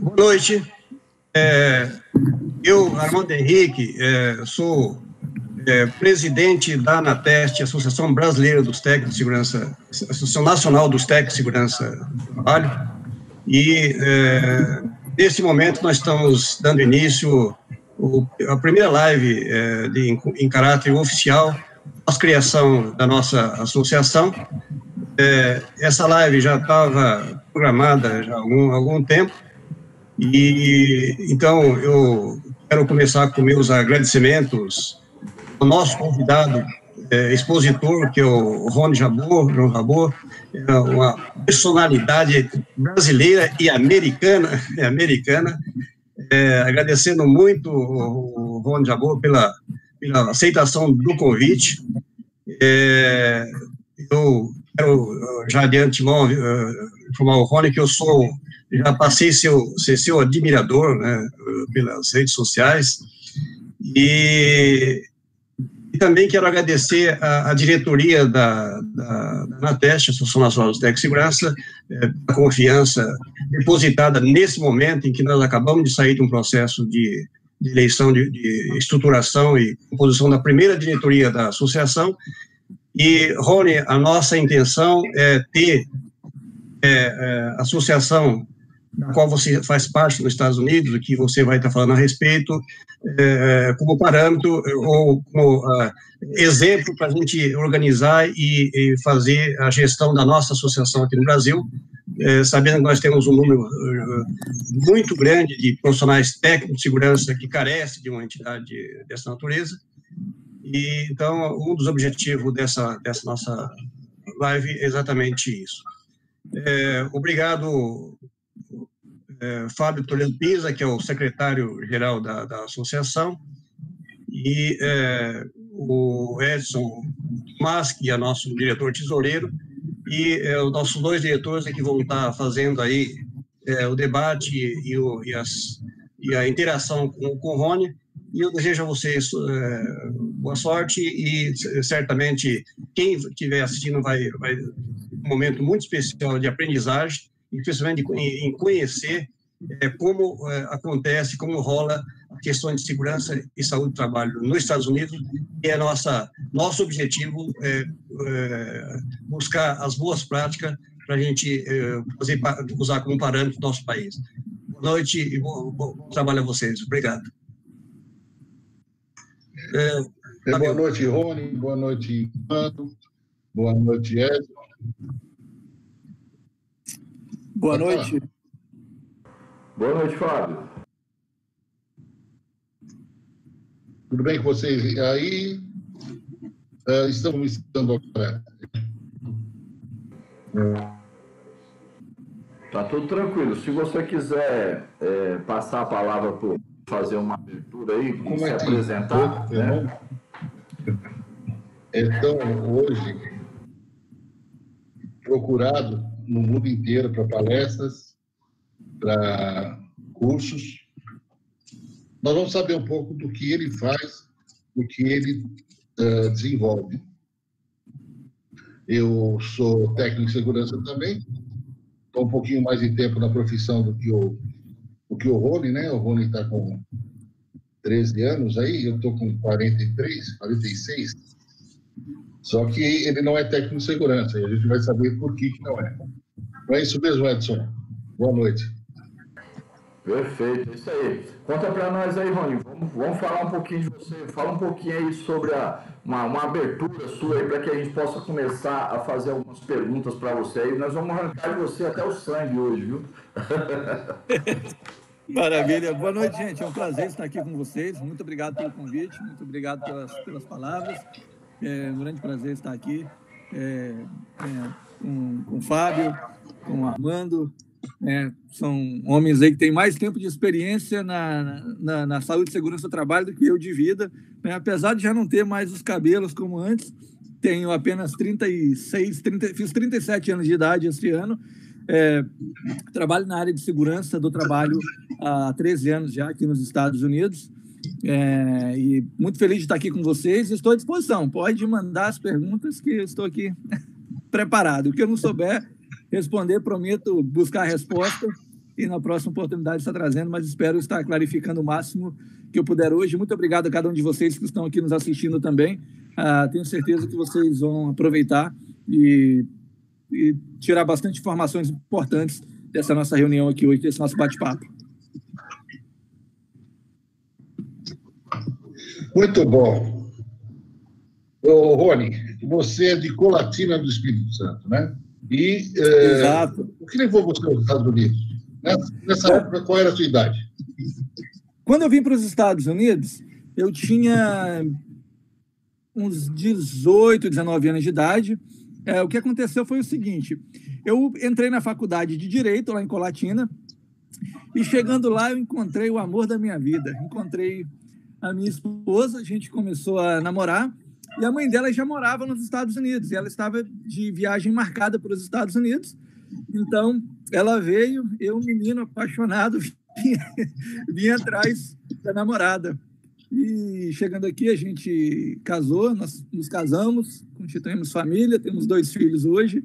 boa noite. É, eu, Armando Henrique, é, sou é, presidente da ANATEST, Associação Brasileira dos Técnicos de Segurança, Associação Nacional dos Técnicos de Segurança do Trabalho, e é, nesse momento nós estamos dando início o, a primeira live é, de, em, em, caráter oficial, pós-criação da nossa associação. É, essa live já estava programada já há algum, algum tempo, e então eu quero começar com meus agradecimentos ao nosso convidado, é, expositor, que é o Rony Jabor, João Jabor, é uma personalidade brasileira e americana, é americana, é, agradecendo muito o Rony Jabor pela, pela aceitação do convite. É, eu quero já de antemão uh, informar o Rony que eu sou, já passei seu, ser seu admirador né, pelas redes sociais, e e também quero agradecer a diretoria da, da, da Nateste, Associação Nacional de Segurança, é, a confiança depositada nesse momento em que nós acabamos de sair de um processo de, de eleição, de, de, estruturação e composição da primeira diretoria da associação. E, Rony, a nossa intenção é ter é, é, associação da qual você faz parte nos Estados Unidos, que você vai estar falando a respeito, é, como parâmetro ou como uh, exemplo para a gente organizar e, e, fazer a gestão da nossa associação aqui no Brasil, é, sabendo que nós temos um número muito grande de profissionais técnicos de segurança que carece de uma entidade dessa natureza. E, então, um dos objetivos dessa, dessa nossa live é exatamente isso. É, obrigado é, Fábio Toledo Pisa, que é o secretário-geral da, da associação, e é, o Edson Mas, que é nosso diretor tesoureiro, e é, os nossos dois diretores é que vão estar fazendo aí é, o debate e, o, e, as, e, a interação com, com o Rony, e eu desejo a vocês é, boa sorte e certamente quem estiver assistindo vai, vai um momento muito especial de aprendizagem principalmente em conhecer é, como é, acontece, como rola a questão de segurança e saúde do trabalho nos Estados Unidos, e é nossa nosso objetivo é, é buscar as boas práticas para a gente fazer, usar como parâmetro do nosso país. Boa noite e bom, bom trabalho a vocês. Obrigado. É, boa noite, Rony. Boa noite, Mano. Boa noite, Edson. Boa noite. Boa noite, Fábio. Tudo bem com vocês aí? Uh, estamos estando agora. Tá tudo tranquilo. Se você quiser é, passar a palavra para fazer uma abertura aí, Como se é apresentar. Pouco, né? Então, hoje, procurado no mundo inteiro para palestras, para cursos. Nós vamos saber um pouco do que ele faz, do que ele uh, desenvolve. Eu sou técnico de segurança também, estou um pouquinho mais de tempo na profissão do que o, do que o Rony, né? O Rony está com 13 anos aí, eu estou com 43, 46. Só que ele não é técnico de segurança, e a gente vai saber por que, que não é. Não é isso mesmo, Edson? Boa noite. Perfeito, é isso aí. Conta para nós aí, Rony. Vamos, vamos, falar um pouquinho de você. Fala um pouquinho aí sobre a, uma, uma abertura sua aí para que a gente possa começar a fazer algumas perguntas para você. E nós vamos arrancar de você até o sangue hoje, viu? Maravilha. Boa noite, gente. É um prazer estar aqui com vocês. Muito obrigado pelo convite, muito obrigado pelas, pelas palavras. É um grande prazer estar aqui é, é, com, com o Fábio, com o Armando. É, são homens aí que têm mais tempo de experiência na, na, na, saúde e segurança do trabalho do que eu de vida. Né? Apesar de já não ter mais os cabelos como antes, tenho apenas 36, 30, fiz 37 anos de idade este ano. É, trabalho na área de segurança do trabalho há 13 anos já aqui nos Estados Unidos. É, e muito feliz de estar aqui com vocês. Estou à disposição. Pode mandar as perguntas que eu estou aqui preparado. O que eu não souber, responder, prometo buscar a resposta e na próxima oportunidade está trazendo, mas espero estar clarificando o máximo que eu puder hoje. Muito obrigado a cada um de vocês que estão aqui nos assistindo também. Ah, tenho certeza que vocês vão aproveitar e, e tirar bastante informações importantes dessa nossa reunião aqui hoje, desse nosso bate-papo. Muito bom. Ô, Rony, você é de Colatina do Espírito Santo, né? E é, Exato. o que levou você aos Estados Unidos? Nessa é. época, qual era a sua idade? Quando eu vim para os Estados Unidos, eu tinha uns 18, 19 anos de idade. É, o que aconteceu foi o seguinte: eu entrei na faculdade de Direito, lá em Colatina, e chegando lá eu encontrei o amor da minha vida. Encontrei a minha esposa, a gente começou a namorar, e a mãe dela já morava nos Estados Unidos, e ela estava de viagem marcada para os Estados Unidos. Então, ela veio, eu, menino apaixonado, vim atrás da namorada. E chegando aqui, a gente casou, nós nos casamos, constituímos família, temos dois filhos hoje.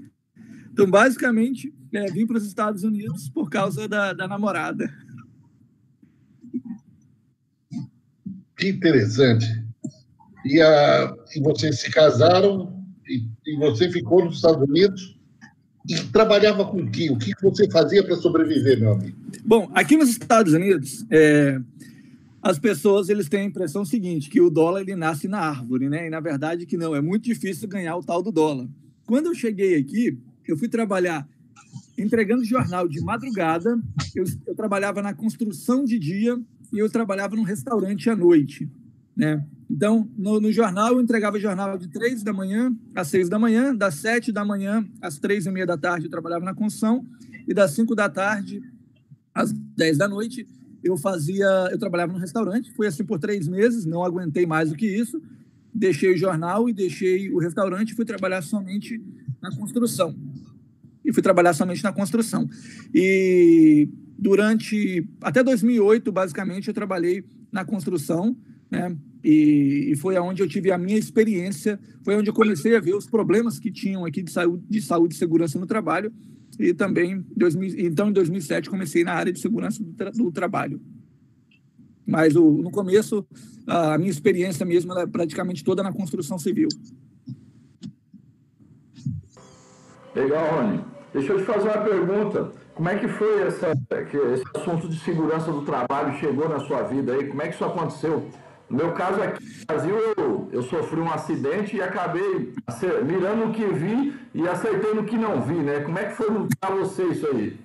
Então, basicamente, é, vim para os Estados Unidos por causa da, da namorada. Que interessante. E, a, e vocês se casaram e, e você ficou nos Estados Unidos e trabalhava com o que? O que você fazia para sobreviver, meu amigo? Bom, aqui nos Estados Unidos, é, as pessoas eles têm a impressão seguinte, que o dólar ele nasce na árvore, né? E na verdade que não, é muito difícil ganhar o tal do dólar. Quando eu cheguei aqui, eu fui trabalhar entregando jornal de madrugada, eu, eu trabalhava na construção de dia e eu trabalhava num restaurante à noite, né? Então, no, no, jornal, eu entregava jornal de três da manhã às seis da manhã, das sete da manhã às três e meia da tarde eu trabalhava na construção, e das cinco da tarde às dez da noite eu fazia, eu trabalhava no restaurante, foi assim por três meses, não aguentei mais do que isso, deixei o jornal e deixei o restaurante e fui trabalhar somente na construção. E fui trabalhar somente na construção. E durante, até 2008, basicamente, eu trabalhei na construção, né? E, e, foi aonde eu tive a minha experiência, foi onde eu comecei a ver os problemas que tinham aqui de saúde, de saúde e segurança no trabalho. E também, 2000, então, em 2007, comecei na área de segurança do, tra do trabalho. Mas o, no começo, a minha experiência mesmo era praticamente toda na construção civil. Legal, Rony. Deixa eu te fazer uma pergunta. Como é que foi essa, esse assunto de segurança do trabalho chegou na sua vida aí? Como é que isso aconteceu? No meu caso aqui no Brasil, eu, eu sofri um acidente e acabei mirando o que vi e acertei no que não vi, né? Como é que foi para você isso aí?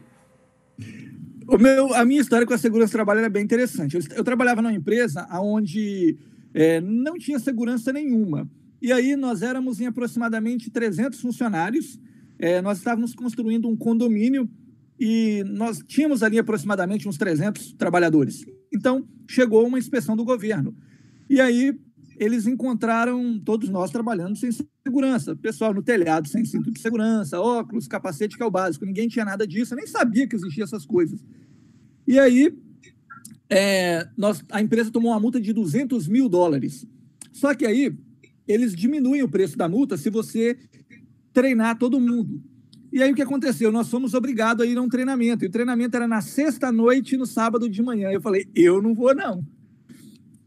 O meu, a minha história com a segurança do trabalho era bem interessante. Eu, eu trabalhava numa empresa onde é, não tinha segurança nenhuma. E aí nós éramos em aproximadamente 300 funcionários. É, nós estávamos construindo um condomínio e nós tínhamos ali aproximadamente uns 300 trabalhadores. Então, chegou uma inspeção do governo. E aí eles encontraram todos nós trabalhando sem segurança. Pessoal no telhado sem cinto de segurança, óculos, capacete, que é o básico. Ninguém tinha nada disso, nem sabia que existiam essas coisas. E aí, é, nós, a empresa tomou uma multa de 200 mil dólares. Só que aí, eles diminuem o preço da multa se você treinar todo mundo. E aí o que aconteceu? Nós fomos obrigados a ir a um treinamento. E o treinamento era na sexta noite e no sábado de manhã. Eu falei, eu não vou, não.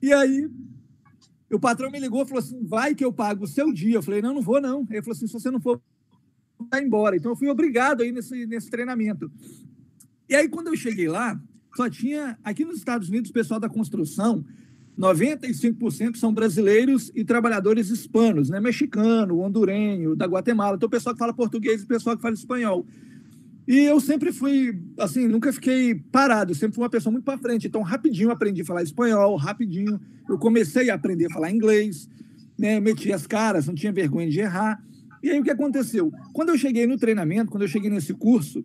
E aí o patrão me ligou e falou assim: vai que eu pago o seu dia. Eu falei, não, não vou, não. Ele falou assim: se você não for, vai embora. Então eu fui obrigado a ir nesse, nesse treinamento. E aí, quando eu cheguei lá, só tinha. Aqui nos Estados Unidos, o pessoal da construção 95% são brasileiros e trabalhadores hispanos, né? Mexicano, hondurenho, da Guatemala. Então, o pessoal que fala português e o pessoal que fala espanhol. E eu sempre fui, assim, nunca fiquei parado, sempre fui uma pessoa muito para frente. Então, rapidinho aprendi a falar espanhol, rapidinho eu comecei a aprender a falar inglês, né? Meti as caras, não tinha vergonha de errar. E aí o que aconteceu? Quando eu cheguei no treinamento, quando eu cheguei nesse curso,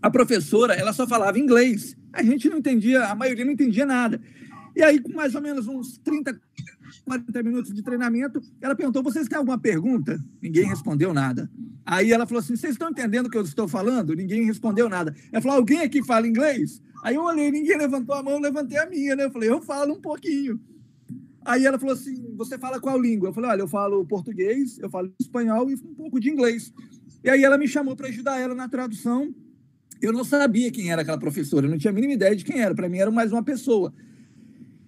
a professora, ela só falava inglês. A gente não entendia, a maioria não entendia nada. E aí, com mais ou menos uns 30, 40 minutos de treinamento, ela perguntou: vocês têm alguma pergunta? Ninguém respondeu nada. Aí ela falou assim: vocês estão entendendo o que eu estou falando? Ninguém respondeu nada. Ela falou: alguém aqui fala inglês? Aí eu olhei, ninguém levantou a mão, levantei a minha, né? Eu falei: eu falo um pouquinho. Aí ela falou assim: você fala qual língua? Eu falei: olha, eu falo português, eu falo espanhol e um pouco de inglês. E aí ela me chamou para ajudar ela na tradução Eu não sabia quem era aquela professora, eu não tinha a mínima ideia de quem era. Para mim, era mais uma pessoa.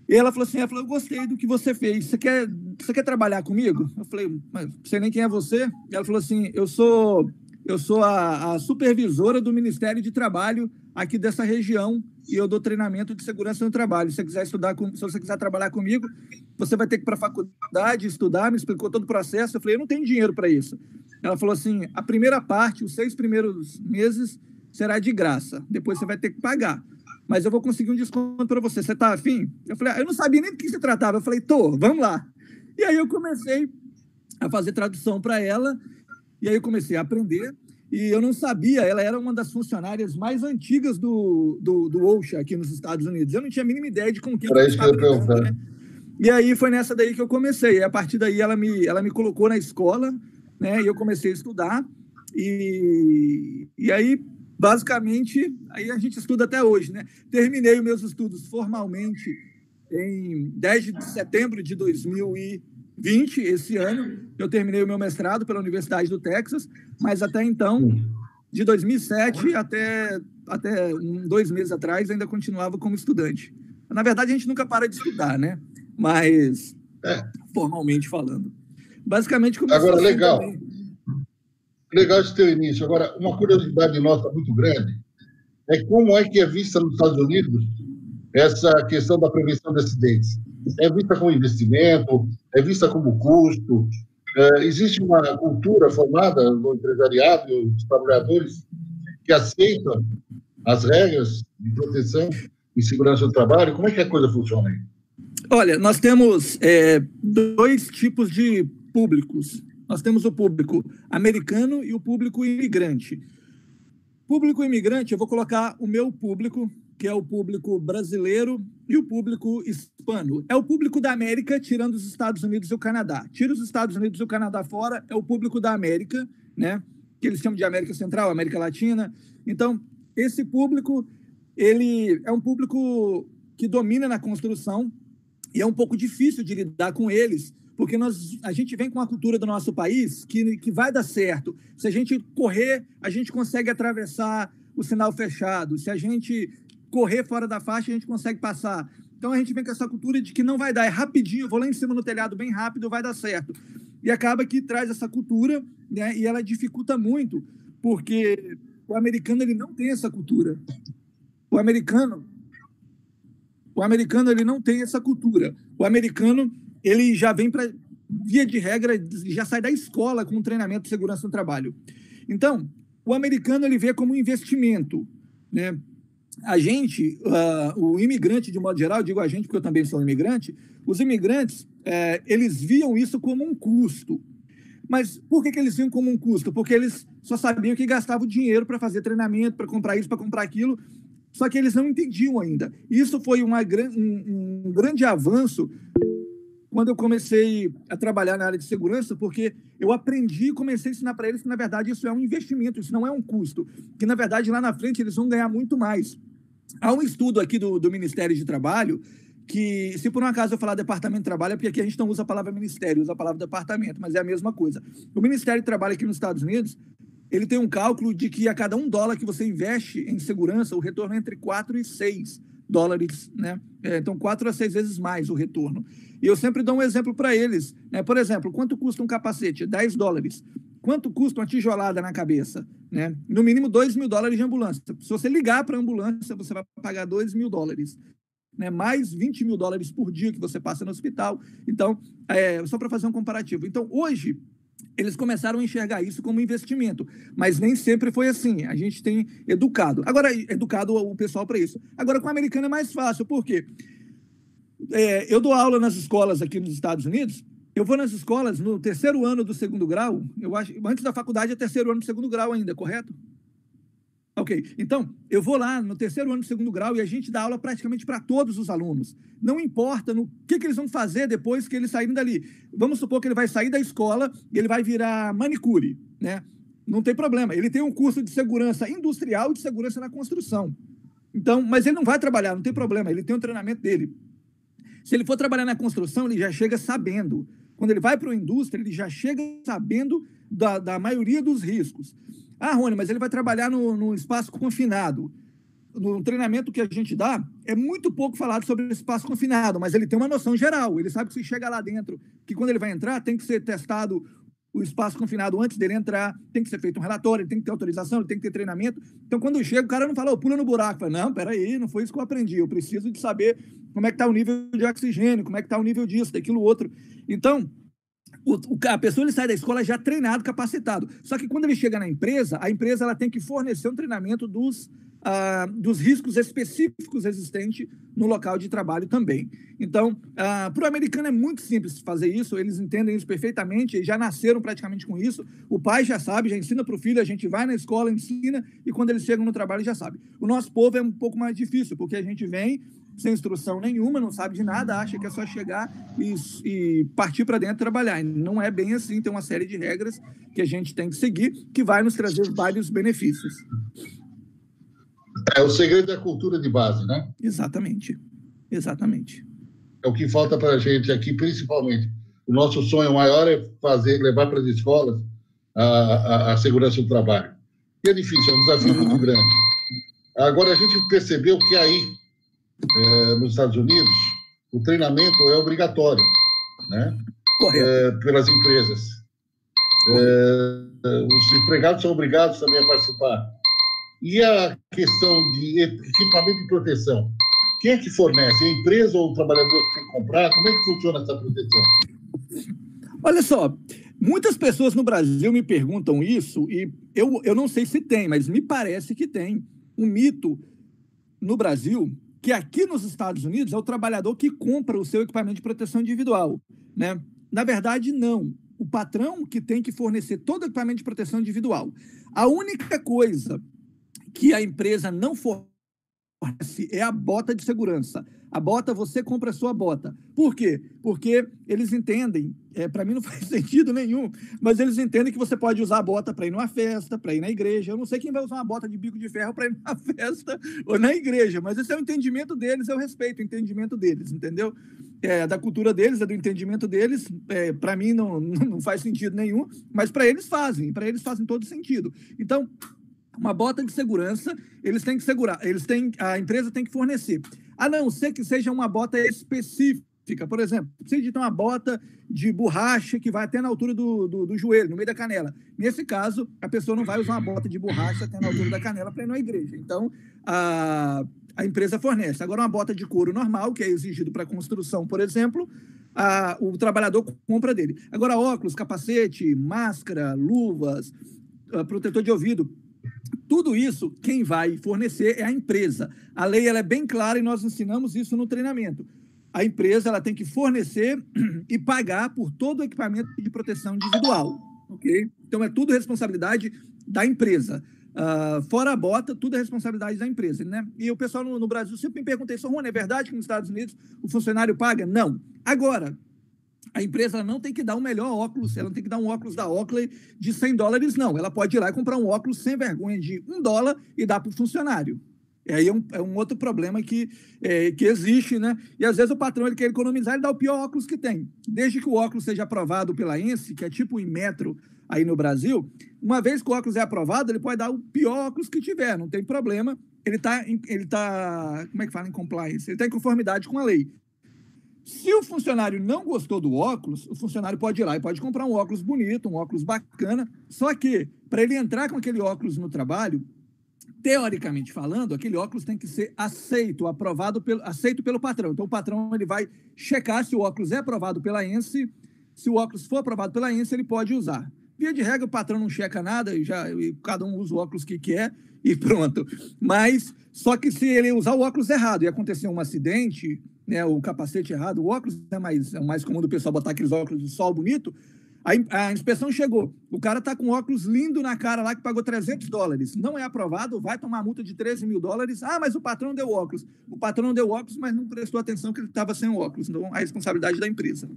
E ela falou assim: ela falou, eu gostei do que você fez. Você quer, você quer trabalhar comigo? Eu falei, mas não sei nem quem é você. E ela falou assim: eu sou, eu sou a, a supervisora do Ministério de Trabalho aqui dessa região e eu dou treinamento de segurança no trabalho. Se você quiser estudar, com, se você quiser trabalhar comigo, você vai ter que ir para a faculdade estudar. Me explicou todo o processo. Eu falei, eu não tenho dinheiro para isso. Ela falou assim: a primeira parte, os seis primeiros meses, será de graça. Depois você vai ter que pagar mas eu vou conseguir um desconto para você. Você está afim? Eu falei, ah, eu não sabia nem do que se tratava. Eu falei, tô, vamos lá. E aí eu comecei a fazer tradução para ela, e aí eu comecei a aprender. E eu não sabia, ela era uma das funcionárias mais antigas do, do, do OSHA aqui nos Estados Unidos. Eu não tinha a mínima ideia de com quem que eu ia né? E aí foi nessa daí que eu comecei. E a partir daí ela me, ela me colocou na escola, né? E eu comecei a estudar. E, e aí basicamente, aí a gente estuda até hoje, né? Terminei os meus estudos formalmente em 10 de setembro de 2020, esse ano. Eu terminei o meu mestrado pela Universidade do Texas, mas até então, de 2007 até, até um, dois meses atrás, ainda continuava como estudante. Na verdade, a gente nunca para de estudar, né? Mas, é. formalmente falando. Basicamente, Agora, legal. Também legal esse teu início. Agora, uma curiosidade nossa muito grande é como é que é vista nos Estados Unidos essa questão da prevenção de acidentes. É vista como investimento, é vista como custo. É, existe uma cultura formada no empresariado e os trabalhadores que aceitam as regras de proteção e segurança do trabalho. Como é que a coisa funciona aí? Olha, nós temos é, dois tipos de públicos nós temos o público americano e o público imigrante. Público imigrante, eu vou colocar o meu público, que é o público brasileiro e o público hispano. É o público da América, tirando os Estados Unidos e o Canadá. Tira os Estados Unidos e o Canadá fora, é o público da América, né? Que eles chamam de América Central, América Latina. Então, esse público, ele é um público que domina na construção e é um pouco difícil de lidar com eles, porque nós, a gente vem com a cultura do nosso país que, que vai dar certo. Se a gente correr, a gente consegue atravessar o sinal fechado. Se a gente correr fora da faixa, a gente consegue passar. Então a gente vem com essa cultura de que não vai dar, é rapidinho, vou lá em cima no telhado bem rápido, vai dar certo. E acaba que traz essa cultura, né? E ela dificulta muito, porque o americano ele não tem essa cultura. O americano o americano ele não tem essa cultura. O americano ele já vem para, via de regra, já sai da escola com treinamento de segurança no trabalho. Então, o americano ele vê como um investimento, né? A gente, uh, o imigrante de modo geral, digo a gente porque eu também sou um imigrante, os imigrantes, é, eles viam isso como um custo. Mas por que, que eles viam como um custo? Porque eles só sabiam que gastavam dinheiro para fazer treinamento, para comprar isso, para comprar aquilo, só que eles não entendiam ainda. Isso foi uma, um, um grande avanço quando eu comecei a trabalhar na área de segurança, porque eu aprendi e comecei a ensinar para eles que, na verdade, isso é um investimento, isso não é um custo, que, na verdade, lá na frente eles vão ganhar muito mais. Há um estudo aqui do, do Ministério de Trabalho que, se por um acaso eu falar departamento de trabalho, é porque aqui a gente não usa a palavra ministério, usa a palavra departamento, mas é a mesma coisa. O Ministério de Trabalho aqui nos Estados Unidos, ele tem um cálculo de que a cada um dólar que você investe em segurança, o retorno é entre 4 e 6 dólares, né? É, então, quatro a seis vezes mais o retorno. E eu sempre dou um exemplo para eles. Né? Por exemplo, quanto custa um capacete? 10 dólares. Quanto custa uma tijolada na cabeça? Né? No mínimo 2 mil dólares de ambulância. Se você ligar para a ambulância, você vai pagar 2 mil dólares. Né? Mais 20 mil dólares por dia que você passa no hospital. Então, é, só para fazer um comparativo. Então, hoje, eles começaram a enxergar isso como investimento, mas nem sempre foi assim. A gente tem educado. Agora, educado o pessoal para isso. Agora, com o americano é mais fácil, por quê? É, eu dou aula nas escolas aqui nos Estados Unidos. Eu vou nas escolas no terceiro ano do segundo grau. Eu acho, antes da faculdade é terceiro ano do segundo grau ainda, correto? Ok, então, eu vou lá no terceiro ano do segundo grau e a gente dá aula praticamente para todos os alunos. Não importa no que, que eles vão fazer depois que eles saírem dali. Vamos supor que ele vai sair da escola e ele vai virar manicure, né? Não tem problema. Ele tem um curso de segurança industrial e de segurança na construção. Então, mas ele não vai trabalhar, não tem problema. Ele tem um treinamento dele. Se ele for trabalhar na construção, ele já chega sabendo. Quando ele vai para a indústria, ele já chega sabendo da, da maioria dos riscos. Ah, Rony, mas ele vai trabalhar no, no espaço confinado. No treinamento que a gente dá, é muito pouco falado sobre espaço confinado, mas ele tem uma noção geral. Ele sabe que se chega lá dentro, que quando ele vai entrar, tem que ser testado o espaço confinado antes dele entrar, tem que ser feito um relatório, tem que ter autorização, ele tem que ter treinamento. Então, quando chega, o cara não fala, oh, pula no buraco. Fala, não, peraí, não foi isso que eu aprendi. Eu preciso de saber como é que está o nível de oxigênio, como é que está o nível disso, daquilo, outro. Então, o, a pessoa ele sai da escola já treinado, capacitado. Só que quando ele chega na empresa, a empresa ela tem que fornecer um treinamento dos ah, dos riscos específicos existentes no local de trabalho também. Então, ah, para o americano é muito simples fazer isso, eles entendem isso perfeitamente, já nasceram praticamente com isso. O pai já sabe, já ensina para o filho, a gente vai na escola, ensina, e quando eles chegam no trabalho já sabe. O nosso povo é um pouco mais difícil, porque a gente vem sem instrução nenhuma, não sabe de nada, acha que é só chegar e, e partir para dentro trabalhar. Não é bem assim, tem uma série de regras que a gente tem que seguir, que vai nos trazer vários benefícios. É, o segredo é a cultura de base, né? Exatamente. Exatamente. É o que falta para a gente aqui, principalmente. O nosso sonho maior é fazer, levar para as escolas a, a, a segurança do trabalho. E é difícil, é um desafio muito grande. Agora, a gente percebeu que aí, é, nos Estados Unidos, o treinamento é obrigatório, né? É, pelas empresas. É, os empregados são obrigados também a participar. E a questão de equipamento de proteção? Quem é que fornece? A empresa ou o trabalhador que tem que comprar? Como é que funciona essa proteção? Olha só, muitas pessoas no Brasil me perguntam isso e eu, eu não sei se tem, mas me parece que tem um mito no Brasil que aqui nos Estados Unidos é o trabalhador que compra o seu equipamento de proteção individual, né? Na verdade, não. O patrão que tem que fornecer todo o equipamento de proteção individual. A única coisa que a empresa não fornece é a bota de segurança. A bota, você compra a sua bota. Por quê? Porque eles entendem, é, para mim não faz sentido nenhum, mas eles entendem que você pode usar a bota para ir numa festa, para ir na igreja. Eu não sei quem vai usar uma bota de bico de ferro para ir numa festa ou na igreja, mas esse é o entendimento deles, eu respeito o entendimento deles, entendeu? É da cultura deles, é do entendimento deles. É, para mim não, não faz sentido nenhum, mas para eles fazem, para eles fazem todo sentido. Então, uma bota de segurança, eles têm que segurar, eles têm, a empresa tem que fornecer. A não ser que seja uma bota específica. Por exemplo, precisa de uma bota de borracha que vai até na altura do, do, do, joelho, no meio da canela. Nesse caso, a pessoa não vai usar uma bota de borracha até na altura da canela para ir na igreja. Então, a, a empresa fornece. Agora, uma bota de couro normal, que é exigido para construção, por exemplo, a, o trabalhador compra dele. Agora, óculos, capacete, máscara, luvas, protetor de ouvido, tudo isso, quem vai fornecer é a empresa. A lei ela é bem clara e nós ensinamos isso no treinamento. A empresa ela tem que fornecer e pagar por todo o equipamento de proteção individual. ok? Então, é tudo responsabilidade da empresa. Uh, fora a bota, tudo é responsabilidade da empresa. Né? E o pessoal no, no Brasil sempre me pergunta isso, Rony, é verdade que nos Estados Unidos o funcionário paga? Não. Agora, a empresa não tem que dar um melhor óculos, ela não tem que dar um óculos da Oakley de 100 dólares, não. Ela pode ir lá e comprar um óculos sem vergonha de um dólar e dar para o funcionário. E aí é um, é um, outro problema que, é, que existe, né? E às vezes o patrão ele quer economizar e dá o pior óculos que tem. Desde que o óculos seja aprovado pela ENSE, que é tipo o Inmetro aí no Brasil, uma vez que o óculos é aprovado, ele pode dar o pior óculos que tiver, não tem problema. Ele está, ele tá, como é que fala em compliance? Ele está em conformidade com a lei. Se o funcionário não gostou do óculos, o funcionário pode ir lá e pode comprar um óculos bonito, um óculos bacana. Só que, para ele entrar com aquele óculos no trabalho, teoricamente falando, aquele óculos tem que ser aceito, aprovado pelo, aceito pelo patrão. Então, o patrão ele vai checar se o óculos é aprovado pela ENSE. Se o óculos for aprovado pela ENSE, ele pode usar. Via de regra, o patrão não checa nada, e já, e cada um usa o óculos que quer e pronto. Mas, só que se ele usar o óculos errado e acontecer um acidente, né, o capacete errado, o óculos é mais, é mais comum do pessoal botar aqueles óculos de sol bonito. A, a inspeção chegou. O cara tá com óculos lindo na cara lá que pagou 300 dólares. Não é aprovado, vai tomar multa de 13 mil dólares. Ah, mas o patrão deu óculos. O patrão deu óculos, mas não prestou atenção que ele estava sem óculos. Então, a responsabilidade da empresa.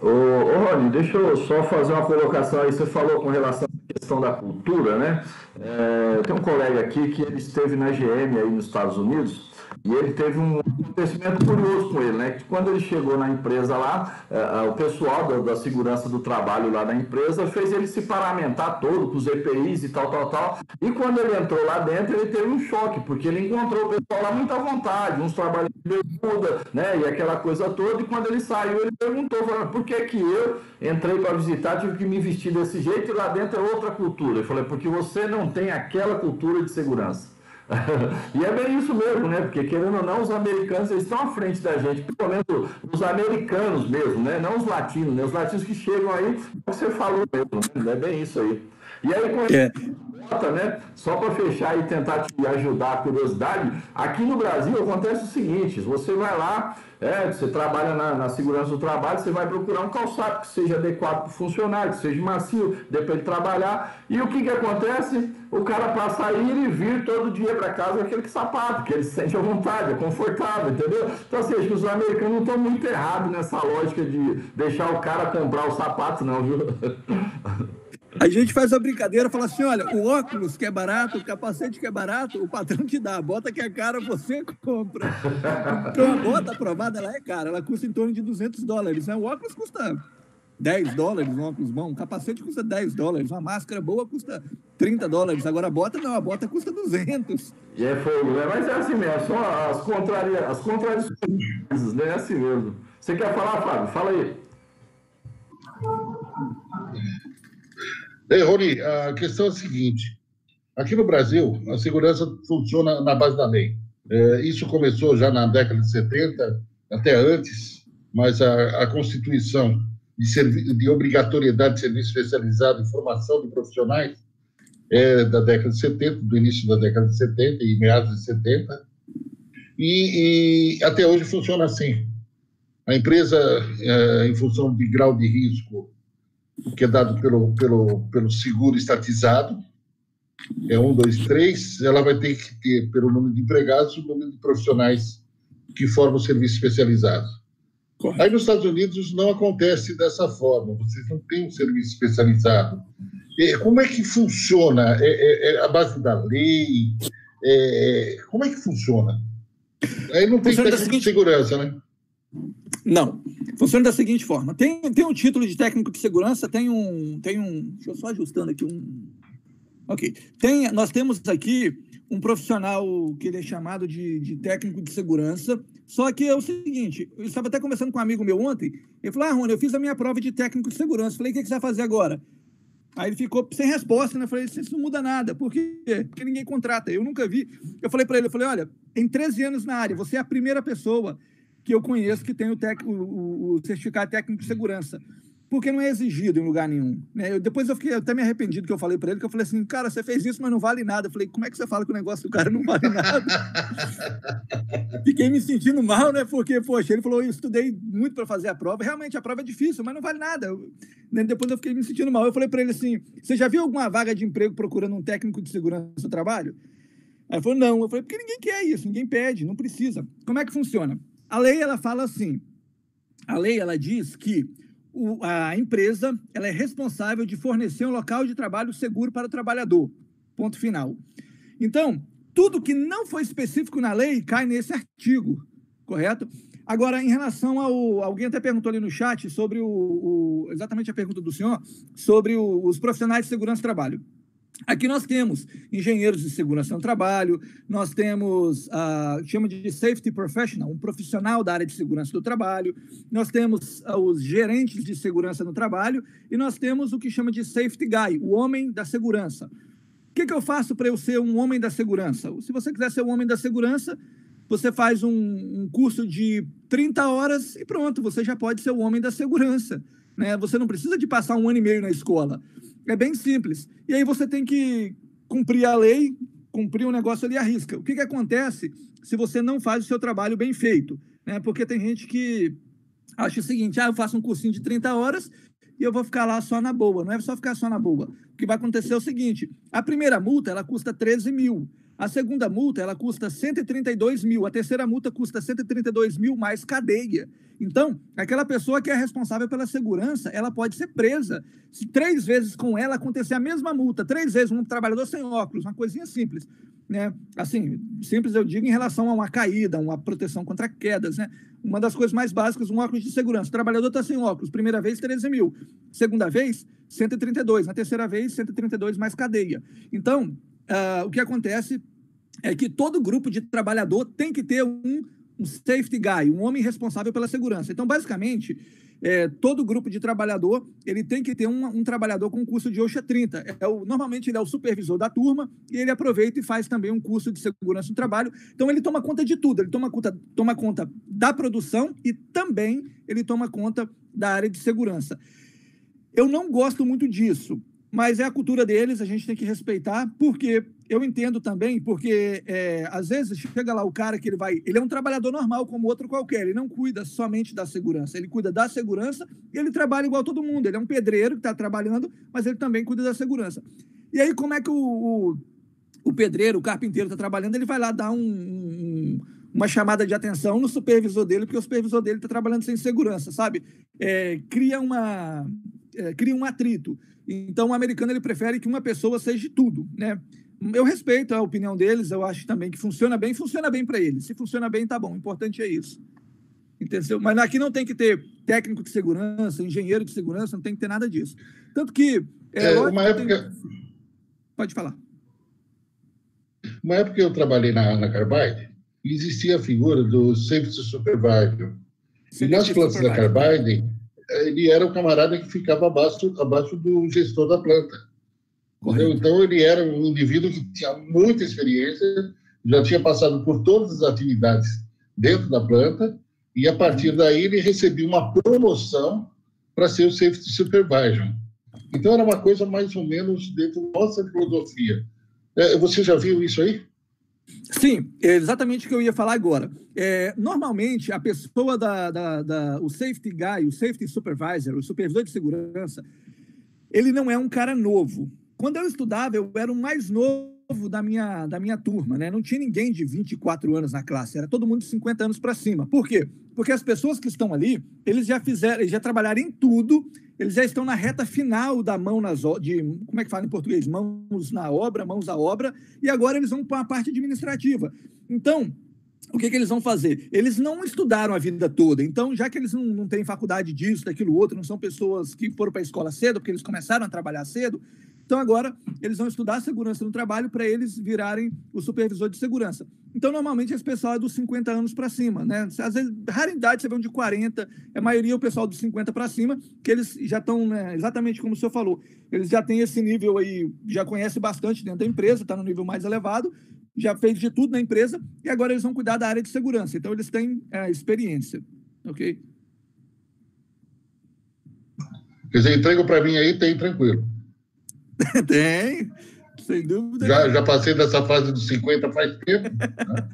Ô, ô Rony, deixa eu só fazer uma colocação aí. Você falou com relação à questão da cultura, né? É, tem um colega aqui que ele esteve na GM aí nos Estados Unidos e ele teve um acontecimento curioso com ele, né? Que quando ele chegou na empresa lá, uh, o pessoal da, segurança do trabalho lá da empresa fez ele se paramentar todo com os EPIs e tal, tal, tal. E quando ele entrou lá dentro, ele teve um choque, porque ele encontrou o pessoal lá muito à vontade, uns trabalhando de bermuda, né? E aquela coisa toda. E quando ele saiu, ele perguntou, por que que eu entrei para visitar, tive que me vestir desse jeito e lá dentro é outra cultura? Eu falei, porque você não tem aquela cultura de segurança. E é bem isso mesmo, né? Porque querendo ou não, os americanos eles estão à frente da gente, pelo menos os americanos mesmo, né? Não os latinos, né? Os latinos que chegam aí, você falou mesmo, né? É bem isso aí. E aí, com é. Nota, né? Só para fechar e tentar te ajudar a curiosidade, aqui no Brasil acontece o seguinte: você vai lá, é, você trabalha na, na, segurança do trabalho, você vai procurar um calçado que seja adequado para o funcionário, que seja macio, dê para ele trabalhar. E o que, que acontece? O cara passa a ir e vir todo dia para casa aquele sapato, que ele se sente à vontade, é confortável, entendeu? Então, assim, acho que os americanos não estão muito errados nessa lógica de deixar o cara comprar o sapato, não, viu? A gente faz a brincadeira, fala assim, olha, o óculos que é barato, o capacete que é barato, o patrão te dá. A bota que é cara, você compra. Então, a bota aprovada, ela é cara. Ela custa em torno de 200 dólares. Né? O óculos custa 10 dólares, um óculos bom. Um capacete custa 10 dólares. Uma máscara boa custa 30 dólares. Agora, a bota não. A bota custa 200. E é fogo, né? Mas é assim mesmo. Só as, contraria, as contradições, né? É assim mesmo. Você quer falar, Fábio? Fala aí. Ei, Rony, a questão é a seguinte: aqui no Brasil, a segurança funciona na base da lei. É, isso começou já na década de 70, até antes, mas a, a Constituição de, de, obrigatoriedade de serviço especializado e formação de profissionais é da década de 70, do início da década de 70 e meados de 70, e, e até hoje funciona assim. A empresa, é, em função de grau de risco que é dado pelo, pelo, pelo seguro estatizado, é um, dois, três, ela vai ter que ter, pelo número de empregados, o número de profissionais que formam o serviço especializado. Correto. Aí nos Estados Unidos não acontece dessa forma, vocês não têm um serviço especializado. E como é que funciona? É, é, é a base da lei? É, como é que funciona? Aí não tem técnico seguinte... de segurança, né? Não. Funciona da seguinte forma: tem, tem um título de técnico de segurança, tem um. Tem um deixa eu só ajustando aqui um. Ok. Tem, nós temos aqui um profissional que ele é chamado de, de técnico de segurança. Só que é o seguinte: eu estava até conversando com um amigo meu ontem. Ele falou: Ah, Rony, eu fiz a minha prova de técnico de segurança. Falei: O que, você vai fazer agora? Aí ele ficou sem resposta, né? Eu falei, isso não muda nada. Por quê? Porque ninguém contrata. Eu nunca vi. Eu falei para ele, eu falei, olha, em 13 anos na área, você é a primeira pessoa que eu conheço que tem o, tec, o, o certificado técnico de segurança. Porque não é exigido em lugar nenhum. Né? Eu, depois eu fiquei até me arrependido que eu falei para ele, que eu falei assim, cara, você fez isso, mas não vale nada. Eu falei, como é que você fala que o negócio do cara não vale nada? fiquei me sentindo mal, né? Porque, poxa, ele falou, eu estudei muito para fazer a prova. Realmente, a prova é difícil, mas não vale nada. Eu, né? Depois eu fiquei me sentindo mal. Eu falei para ele assim, você já viu alguma vaga de emprego procurando um técnico de segurança no trabalho? Aí ele falou, não. Eu falei, porque ninguém quer isso, ninguém pede, não precisa. Como é que funciona? A lei ela fala assim: a lei ela diz que o, a empresa ela é responsável de fornecer um local de trabalho seguro para o trabalhador. Ponto final. Então, tudo que não foi específico na lei cai nesse artigo, correto? Agora, em relação ao. Alguém até perguntou ali no chat sobre o. o exatamente a pergunta do senhor, sobre o, os profissionais de segurança do trabalho. Aqui nós temos engenheiros de segurança no trabalho, nós temos, uh, chama de safety professional, um profissional da área de segurança do trabalho, nós temos uh, os gerentes de segurança no trabalho e nós temos o que chama de safety guy, o homem da segurança. O que, que eu faço para eu ser um homem da segurança? Se você quiser ser um homem da segurança, você faz um, um curso de 30 horas e pronto, você já pode ser o homem da segurança. Né? Você não precisa de passar um ano e meio na escola. É bem simples. E aí você tem que cumprir a lei, cumprir o um negócio ali à risca. O que, que acontece se você não faz o seu trabalho bem feito? Né? Porque tem gente que acha o seguinte: ah, eu faço um cursinho de 30 horas e eu vou ficar lá só na boa. Não é só ficar só na boa. O que vai acontecer é o seguinte: a primeira multa ela custa 13 mil. A segunda multa, ela custa 132 mil. A terceira multa custa 132 mil mais cadeia. Então, aquela pessoa que é responsável pela segurança, ela pode ser presa. Se três vezes com ela acontecer a mesma multa, três vezes um trabalhador sem óculos, uma coisinha simples, né? Assim, simples eu digo em relação a uma caída, uma proteção contra quedas, né? Uma das coisas mais básicas, um óculos de segurança. O trabalhador está sem óculos, primeira vez, 13 mil. Segunda vez, 132. Na terceira vez, 132 mais cadeia. Então, uh, o que acontece é que todo grupo de trabalhador tem que ter um, um safety guy, um homem responsável pela segurança. Então, basicamente, é, todo grupo de trabalhador ele tem que ter um, um trabalhador com curso de OSHA 30. É o, normalmente ele é o supervisor da turma e ele aproveita e faz também um curso de segurança no trabalho. Então ele toma conta de tudo, ele toma conta, toma conta da produção e também ele toma conta da área de segurança. Eu não gosto muito disso, mas é a cultura deles, a gente tem que respeitar, porque eu entendo também, porque é, às vezes chega lá o cara que ele vai, ele é um trabalhador normal como outro qualquer, ele não cuida somente da segurança, ele cuida da segurança e ele trabalha igual todo mundo, ele é um pedreiro que está trabalhando, mas ele também cuida da segurança. E aí como é que o, o, o pedreiro, o carpinteiro está trabalhando, ele vai lá dar um, um, uma chamada de atenção no supervisor dele, porque o supervisor dele está trabalhando sem segurança, sabe? É, cria uma é, cria um atrito. Então, o americano ele prefere que uma pessoa seja tudo, né? Eu respeito a opinião deles, eu acho também que funciona bem, funciona bem para eles. Se funciona bem, tá bom. O importante é isso. Entendeu? Mas aqui não tem que ter técnico de segurança, engenheiro de segurança, não tem que ter nada disso. Tanto que. É, é uma época. Tem... Pode falar. Uma época que eu trabalhei na, na Carbide, existia a figura do Safety Supervisor. E nas plantas da Carbide, ele era o camarada que ficava abaixo, abaixo do gestor da planta. Então, ele era um indivíduo que tinha muita experiência, já tinha passado por todas as atividades dentro da planta, e a partir daí ele recebia uma promoção para ser o Safety Supervisor. Então, era uma coisa mais ou menos dentro da nossa filosofia. É, você já viu isso aí? Sim, é exatamente o que eu ia falar agora. É, normalmente, a pessoa da, da, da, o safety guy, o safety supervisor, o supervisor de segurança, ele não é um cara novo. Quando eu estudava, eu era o mais novo da minha, da minha turma, né? Não tinha ninguém de 24 anos na classe, era todo mundo de 50 anos para cima. Por quê? Porque as pessoas que estão ali, eles já fizeram, eles já trabalharam em tudo, eles já estão na reta final da mão nas de como é que fala em português? Mãos na obra, mãos à obra, e agora eles vão para a parte administrativa. Então, o que, que, eles vão fazer? Eles não estudaram a vida toda. Então, já que eles não, não têm faculdade disso, daquilo outro, não são pessoas que foram para a escola cedo, porque eles começaram a trabalhar cedo, então, agora, eles vão estudar segurança no trabalho para eles virarem o supervisor de segurança. Então, normalmente, esse pessoal é dos 50 anos para cima, né? Às vezes, raridade, você vê um de 40, a maioria é o pessoal dos 50 para cima, que eles já estão, né, exatamente como o senhor falou, eles já têm esse nível aí, já conhece bastante dentro da empresa, está no nível mais elevado, já fez de tudo na empresa, e agora eles vão cuidar da área de segurança. Então, eles têm é, experiência, ok? Quer dizer, entrega para mim aí, tem tranquilo. Tem, sem dúvida. Já, já passei dessa fase dos 50 faz tempo. Né?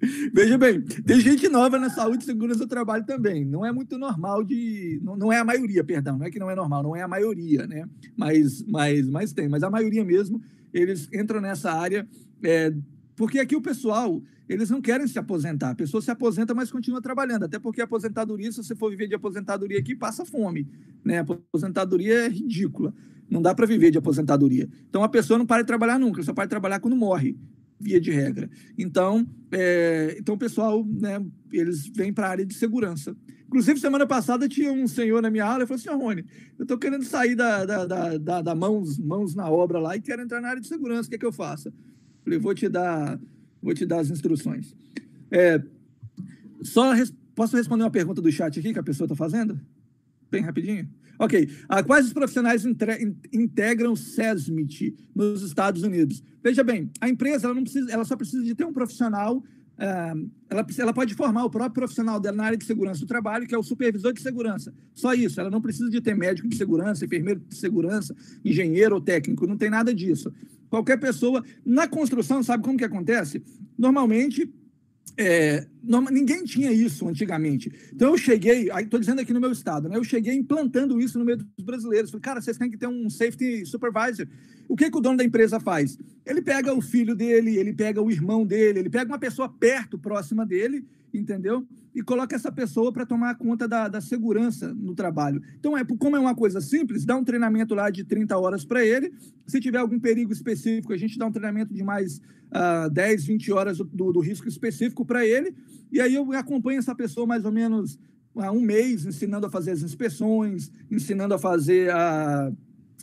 Veja bem, tem gente nova na saúde e segurança do trabalho também. Não é muito normal de. Não, não, é a maioria, perdão, não é que não é normal, não é a maioria, né? Mas, mas, mas tem, mas a maioria mesmo, eles entram nessa área. É, porque aqui o pessoal, eles não querem se aposentar. A pessoa se aposenta, mas continua trabalhando. Até porque a aposentadoria, se você for viver de aposentadoria aqui, passa fome. Né? A aposentadoria é ridícula. Não dá para viver de aposentadoria. Então a pessoa não para de trabalhar nunca, só para de trabalhar quando morre, via de regra. Então, é, então o pessoal, né, eles vêm para a área de segurança. Inclusive, semana passada tinha um senhor na minha aula e falou assim: Rony, eu estou querendo sair da, da, da, da, mãos, mãos na obra lá e quero entrar na área de segurança, o que é que eu faço? Falei, vou te dar, vou te dar as instruções. É, só res, posso responder uma pergunta do chat aqui que a pessoa está fazendo? Bem rapidinho. Ok. Ah, quais os profissionais integram o SESMIT nos Estados Unidos? Veja bem, a empresa ela não precisa, ela só precisa de ter um profissional. Ah, ela, ela pode formar o próprio profissional dela na área de segurança do trabalho, que é o supervisor de segurança. Só isso. Ela não precisa de ter médico de segurança, enfermeiro de segurança, engenheiro ou técnico. Não tem nada disso. Qualquer pessoa. Na construção, sabe como que acontece? Normalmente, é, ninguém tinha isso antigamente. Então eu cheguei, estou dizendo aqui no meu estado, né? Eu cheguei implantando isso no meio dos brasileiros. Falei, cara, vocês têm que ter um safety supervisor. O que, que o dono da empresa faz? Ele pega o filho dele, ele pega o irmão dele, ele pega uma pessoa perto, próxima dele, entendeu? E coloca essa pessoa para tomar conta da, da, segurança no trabalho. Então, é, como é uma coisa simples, dá um treinamento lá de 30 horas para ele. Se tiver algum perigo específico, a gente dá um treinamento de mais uh, 10, 20 horas do, do risco específico para ele. E aí eu acompanho essa pessoa mais ou menos há um mês, ensinando a fazer as inspeções, ensinando a fazer a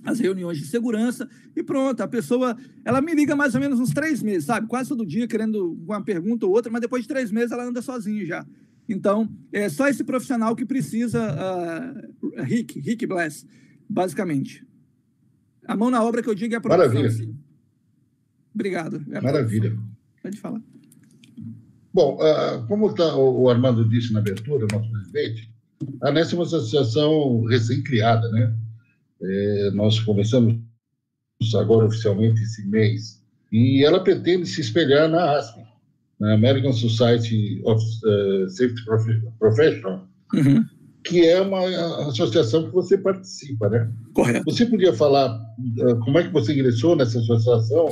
as reuniões de segurança e pronto, a pessoa, ela me liga mais ou menos uns três meses, sabe? Quase todo dia querendo uma pergunta ou outra, mas depois de três meses ela anda sozinha já. Então, é só esse profissional que precisa, uh, Rick, Rick Bless, basicamente. A mão na obra que eu digo é a produção. Maravilha. Assim. Obrigado. É Maravilha. Pode falar. Bom, uh, como tá, o Armando disse na abertura, nosso presidente, a NES é uma associação recém-criada, né? É, nós começamos agora oficialmente esse mês, e ela pretende se espelhar na ASP, na American Society of uh, Safety Professional, uhum. que é uma associação que você participa, né? Correto. Você podia falar uh, como é que você ingressou nessa associação,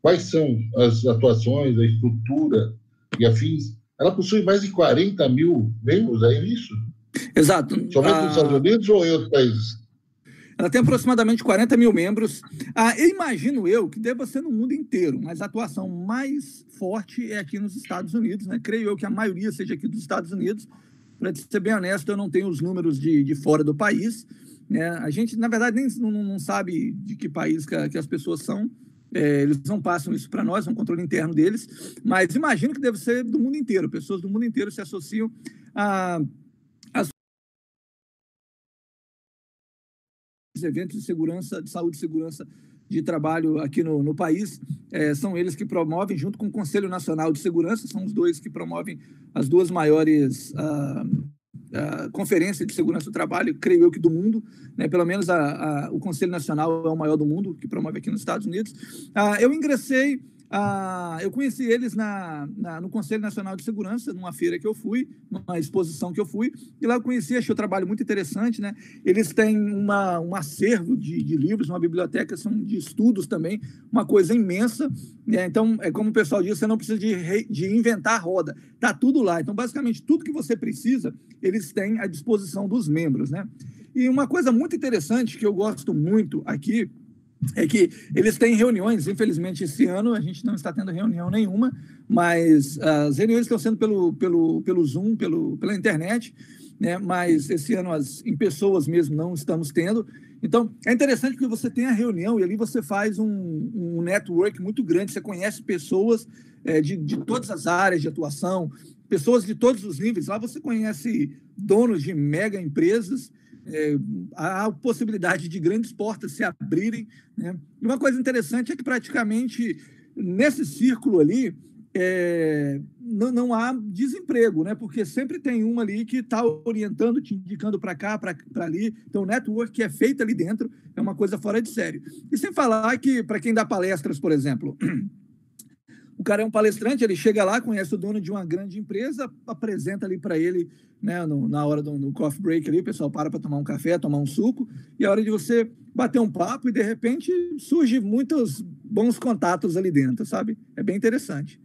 quais são as atuações, a estrutura e afins? Ela possui mais de 40 mil membros, é isso? Exato. Somente nos Estados Unidos ou em outros países? Ela tem aproximadamente 40 mil membros. Ah, eu imagino eu que deva ser no mundo inteiro, mas a atuação mais forte é aqui nos Estados Unidos. Né? Creio eu que a maioria seja aqui dos Estados Unidos. Para ser bem honesto, eu não tenho os números de, de fora do país. Né? A gente, na verdade, nem não, não sabe de que país que, que as pessoas são. É, eles não passam isso para nós, é um controle interno deles, mas imagino que deve ser do mundo inteiro. Pessoas do mundo inteiro se associam a eventos de segurança, de saúde e segurança de trabalho aqui no, no país. É, são eles que promovem, junto com o Conselho Nacional de Segurança, são os dois que promovem as duas maiores ah, ah, conferências de segurança do trabalho, creio eu que do mundo. Né? Pelo menos a, a, o Conselho Nacional é o maior do mundo, que promove aqui nos Estados Unidos. Ah, eu ingressei ah, eu conheci eles na, na, no Conselho Nacional de Segurança, numa feira que eu fui, numa exposição que eu fui, e lá eu conheci, achei o trabalho muito interessante, né? Eles têm uma, um acervo de, de livros, uma biblioteca são de estudos também, uma coisa imensa, né? Então, é como o pessoal diz, você não precisa de, re, de inventar a roda, tá tudo lá. Então, basicamente, tudo que você precisa, eles têm à disposição dos membros, né? E uma coisa muito interessante que eu gosto muito aqui, é que eles têm reuniões, infelizmente esse ano a gente não está tendo reunião nenhuma, mas as reuniões estão sendo pelo, pelo, pelo Zoom, pelo, pela internet, né? mas esse ano as, em pessoas mesmo não estamos tendo. Então, é interessante que você tem a reunião e ali você faz um, um network muito grande, você conhece pessoas é, de, de todas as áreas de atuação, pessoas de todos os níveis. Lá você conhece donos de mega empresas, é, a possibilidade de grandes portas se abrirem. Né? E uma coisa interessante é que praticamente nesse círculo ali é, não, não, há desemprego, né? porque sempre tem um ali que está orientando, te indicando para cá, para ali. Então, o network que é feito ali dentro é uma coisa fora de sério. E sem falar que, para quem dá palestras, por exemplo, o cara é um palestrante, ele chega lá, conhece o dono de uma grande empresa, apresenta ali para ele, né, no, na hora do no coffee break ali, o pessoal para para tomar um café, tomar um suco, e a hora de você bater um papo e de repente surge muitos bons contatos ali dentro, sabe? É bem interessante.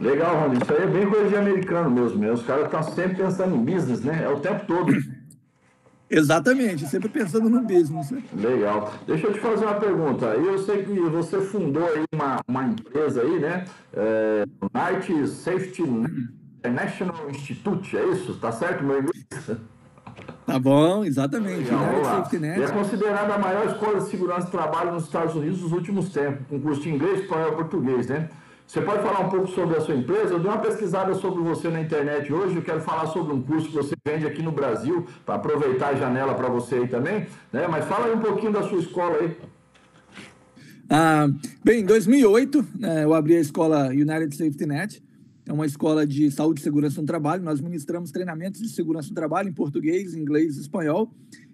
Legal, Rony. Isso aí é bem coisa de americano mesmo. Né? Os caras estão sempre pensando em business, né? É o tempo todo. Exatamente, sempre pensando no business. Né? Legal. Deixa eu te fazer uma pergunta. Eu sei que você fundou aí uma, uma empresa aí, né? É, Night Safety International Institute, é isso? Tá certo, meu inglês? Tá bom, exatamente. Legal, Safety Net. é considerada a maior escola de segurança de trabalho nos Estados Unidos nos últimos tempos, com curso de inglês, espanhol e português, né? Você pode falar um pouco sobre a sua empresa? Eu dei uma pesquisada sobre você na internet hoje. Eu quero falar sobre um curso que você vende aqui no Brasil, para aproveitar a janela para você aí também. Né? Mas fala aí um pouquinho da sua escola aí. Ah, bem, em 2008, né, eu abri a escola United Safety Net. É uma escola de saúde e segurança no trabalho. Nós ministramos treinamentos de segurança no trabalho em português, inglês e espanhol.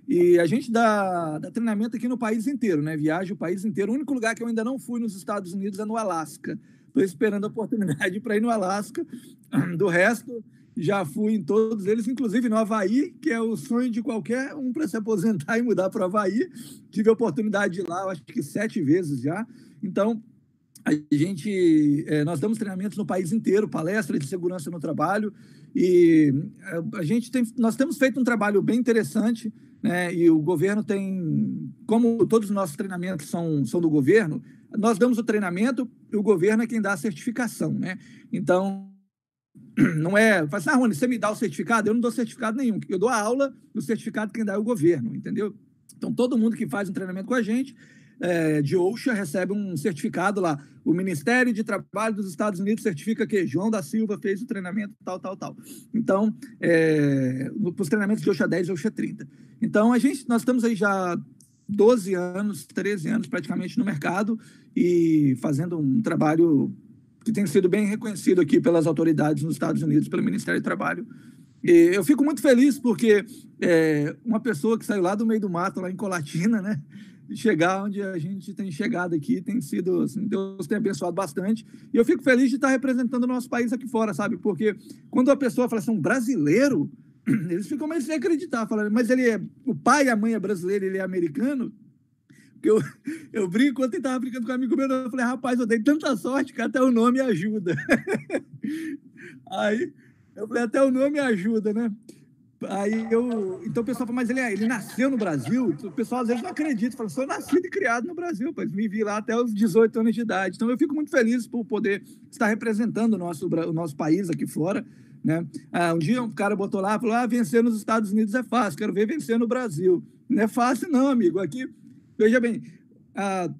E a gente dá, dá, treinamento aqui no país inteiro, né? Viaja o país inteiro. O único lugar que eu ainda não fui nos Estados Unidos é no Alasca. Estou esperando a oportunidade para ir no Alasca. Do resto, já fui em todos eles, inclusive no Havaí, que é o sonho de qualquer um para se aposentar e mudar para o Havaí. Tive a oportunidade de ir lá, acho que sete vezes já. Então, a gente, é, nós damos treinamentos no país inteiro, palestra de segurança no trabalho, e a gente tem, nós temos feito um trabalho bem interessante, né? E o governo tem, como todos os nossos treinamentos são, são do governo, nós damos o treinamento e o governo é quem dá a certificação, né? Então, não é, fala assim, ah, Rony, você me dá o certificado? Eu não dou certificado nenhum, eu dou a aula, o certificado quem dá é o governo, entendeu? Então, todo mundo que faz um treinamento com a gente é, de OSHA recebe um certificado lá. O Ministério de Trabalho dos Estados Unidos certifica que João da Silva fez o treinamento tal, tal, tal. Então, é, para os treinamentos de OSHA 10 e OSHA 30. Então, a gente, nós estamos aí já 12 anos, 13 anos praticamente no mercado e fazendo um trabalho que tem sido bem reconhecido aqui pelas autoridades nos Estados Unidos, pelo Ministério do Trabalho. E eu fico muito feliz porque é, uma pessoa que saiu lá do meio do mato, lá em Colatina, né? chegar onde a gente tem chegado aqui tem sido, assim, Deus tem abençoado bastante. E eu fico feliz de estar representando o nosso país aqui fora, sabe? Porque quando a pessoa fala assim, um brasileiro, eles ficam meio sem acreditar, falando, mas ele é, o pai e a mãe é brasileiro, ele é americano. Eu, eu brinco, ele estava brincando com um amigo meu, eu falei, rapaz, eu dei tanta sorte que até o nome ajuda. Aí, eu falei, até o nome ajuda, né? Aí eu. Então o pessoal fala, mas ele, é, ele nasceu no Brasil? O pessoal às vezes não acredita. Fala, sou nascido e criado no Brasil, pois me vi lá até os 18 anos de idade. Então eu fico muito feliz por poder estar representando o nosso, o nosso país aqui fora. Né? Ah, um dia um cara botou lá falou: ah, vencer nos Estados Unidos é fácil, quero ver vencer no Brasil. Não é fácil, não, amigo. Aqui, veja bem, ah,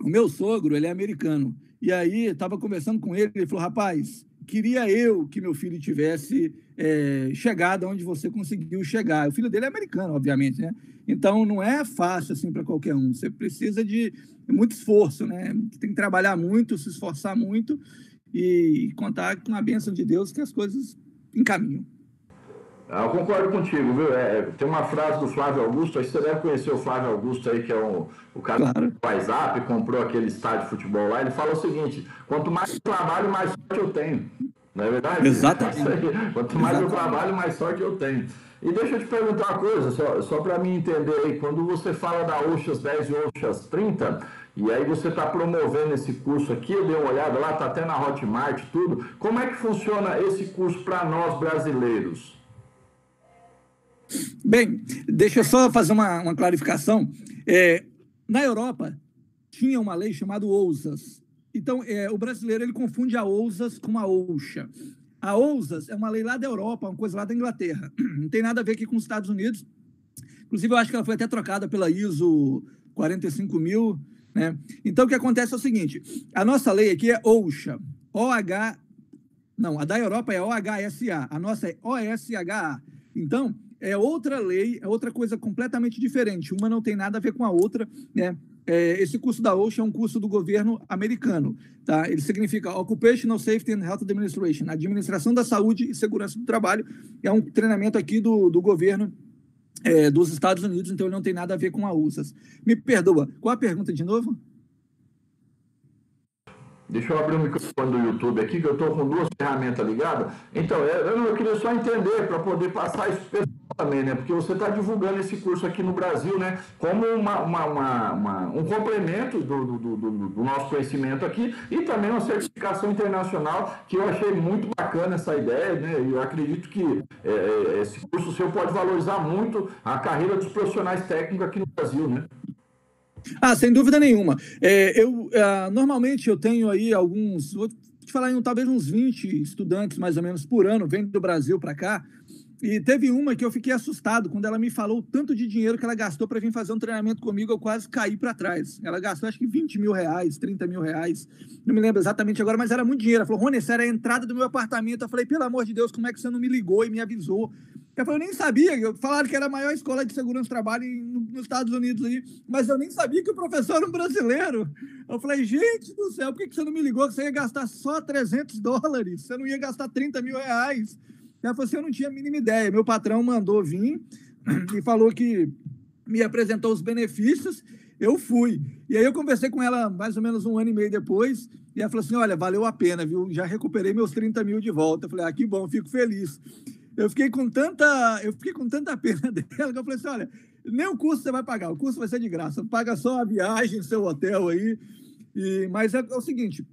o meu sogro, ele é americano. E aí, estava conversando com ele, ele falou: rapaz, queria eu que meu filho tivesse é, chegado onde você conseguiu chegar. O filho dele é americano, obviamente, né? Então não é fácil assim para qualquer um. Você precisa de muito esforço, né? Tem que trabalhar muito, se esforçar muito e contar com a bênção de Deus que as coisas encaminham. Ah, eu concordo contigo, viu? É, tem uma frase do Flávio Augusto, aí você deve conhecer o Flávio Augusto aí, que é um, o cara claro. do WhatsApp, comprou aquele estádio de futebol lá, ele fala o seguinte, quanto mais trabalho, mais sorte eu tenho. Não é verdade? Exatamente. Quanto mais Exatamente. eu trabalho, mais sorte eu tenho. E deixa eu te perguntar uma coisa, só, só para mim entender aí, quando você fala da Oxas 10 e Oxas 30, e aí você está promovendo esse curso aqui, eu dei uma olhada lá, está até na Hotmart tudo, como é que funciona esse curso para nós brasileiros? Bem, deixa eu só fazer uma, uma clarificação. É, na Europa, tinha uma lei chamada OUSAS. Então, é, o brasileiro ele confunde a OUSAS com a OUSHA. A OUSAS é uma lei lá da Europa, uma coisa lá da Inglaterra. Não tem nada a ver aqui com os Estados Unidos. Inclusive, eu acho que ela foi até trocada pela ISO 45000. Né? Então, o que acontece é o seguinte: a nossa lei aqui é OUSHA. OH. Não, a da Europa é OHSA. A nossa é OSHA. Então, é outra lei, é outra coisa completamente diferente. Uma não tem nada a ver com a outra, né? É, esse curso da OSHA é um curso do governo americano, tá? Ele significa Occupational Safety and Health Administration, Administração da Saúde e Segurança do Trabalho. É um treinamento aqui do, do governo é, dos Estados Unidos, então ele não tem nada a ver com a USAS. Me perdoa, qual a pergunta de novo? Deixa eu abrir o microfone do YouTube aqui, que eu estou com duas ferramentas ligadas. Então, eu, eu queria só entender, para poder passar isso também, né? Porque você está divulgando esse curso aqui no Brasil, né? Como uma, uma, uma, uma um complemento do, do, do, do, nosso conhecimento aqui e também uma certificação internacional, que eu achei muito bacana essa ideia, né? Eu acredito que é, é, esse curso seu pode valorizar muito a carreira dos profissionais técnicos aqui no Brasil, né? Ah, sem dúvida nenhuma. É, eu, uh, normalmente eu tenho aí alguns, vou te falar em talvez uns 20 estudantes mais ou menos por ano, vêm do Brasil para cá. E teve uma que eu fiquei assustado quando ela me falou o tanto de dinheiro que ela gastou para vir fazer um treinamento comigo, eu quase caí para trás. Ela gastou acho que 20 mil reais, 30 mil reais, não me lembro exatamente agora, mas era muito dinheiro. Ela falou, Rony, essa era a entrada do meu apartamento. Eu falei, pelo amor de Deus, como é que você não me ligou e me avisou? Eu falei, eu nem sabia. Falaram que era a maior escola de segurança do trabalho nos Estados Unidos aí, mas eu nem sabia que o professor era um brasileiro. Eu falei, gente do céu, por que você não me ligou? Que você ia gastar só 300 dólares, você não ia gastar 30 mil reais. Ela falou assim, eu não tinha a mínima ideia. Meu patrão mandou vir e falou que me apresentou os benefícios eu fui. E aí eu conversei com ela mais ou menos um ano e meio depois, e ela falou assim: olha, valeu a pena, viu? Já recuperei meus 30 mil de volta. Eu falei, ah, que bom, fico feliz. Eu fiquei com tanta, eu fiquei com tanta pena dela que eu falei assim: olha, nem o curso você vai pagar, o curso vai ser de graça. Paga só a viagem, seu hotel aí. E, mas é, é o seguinte,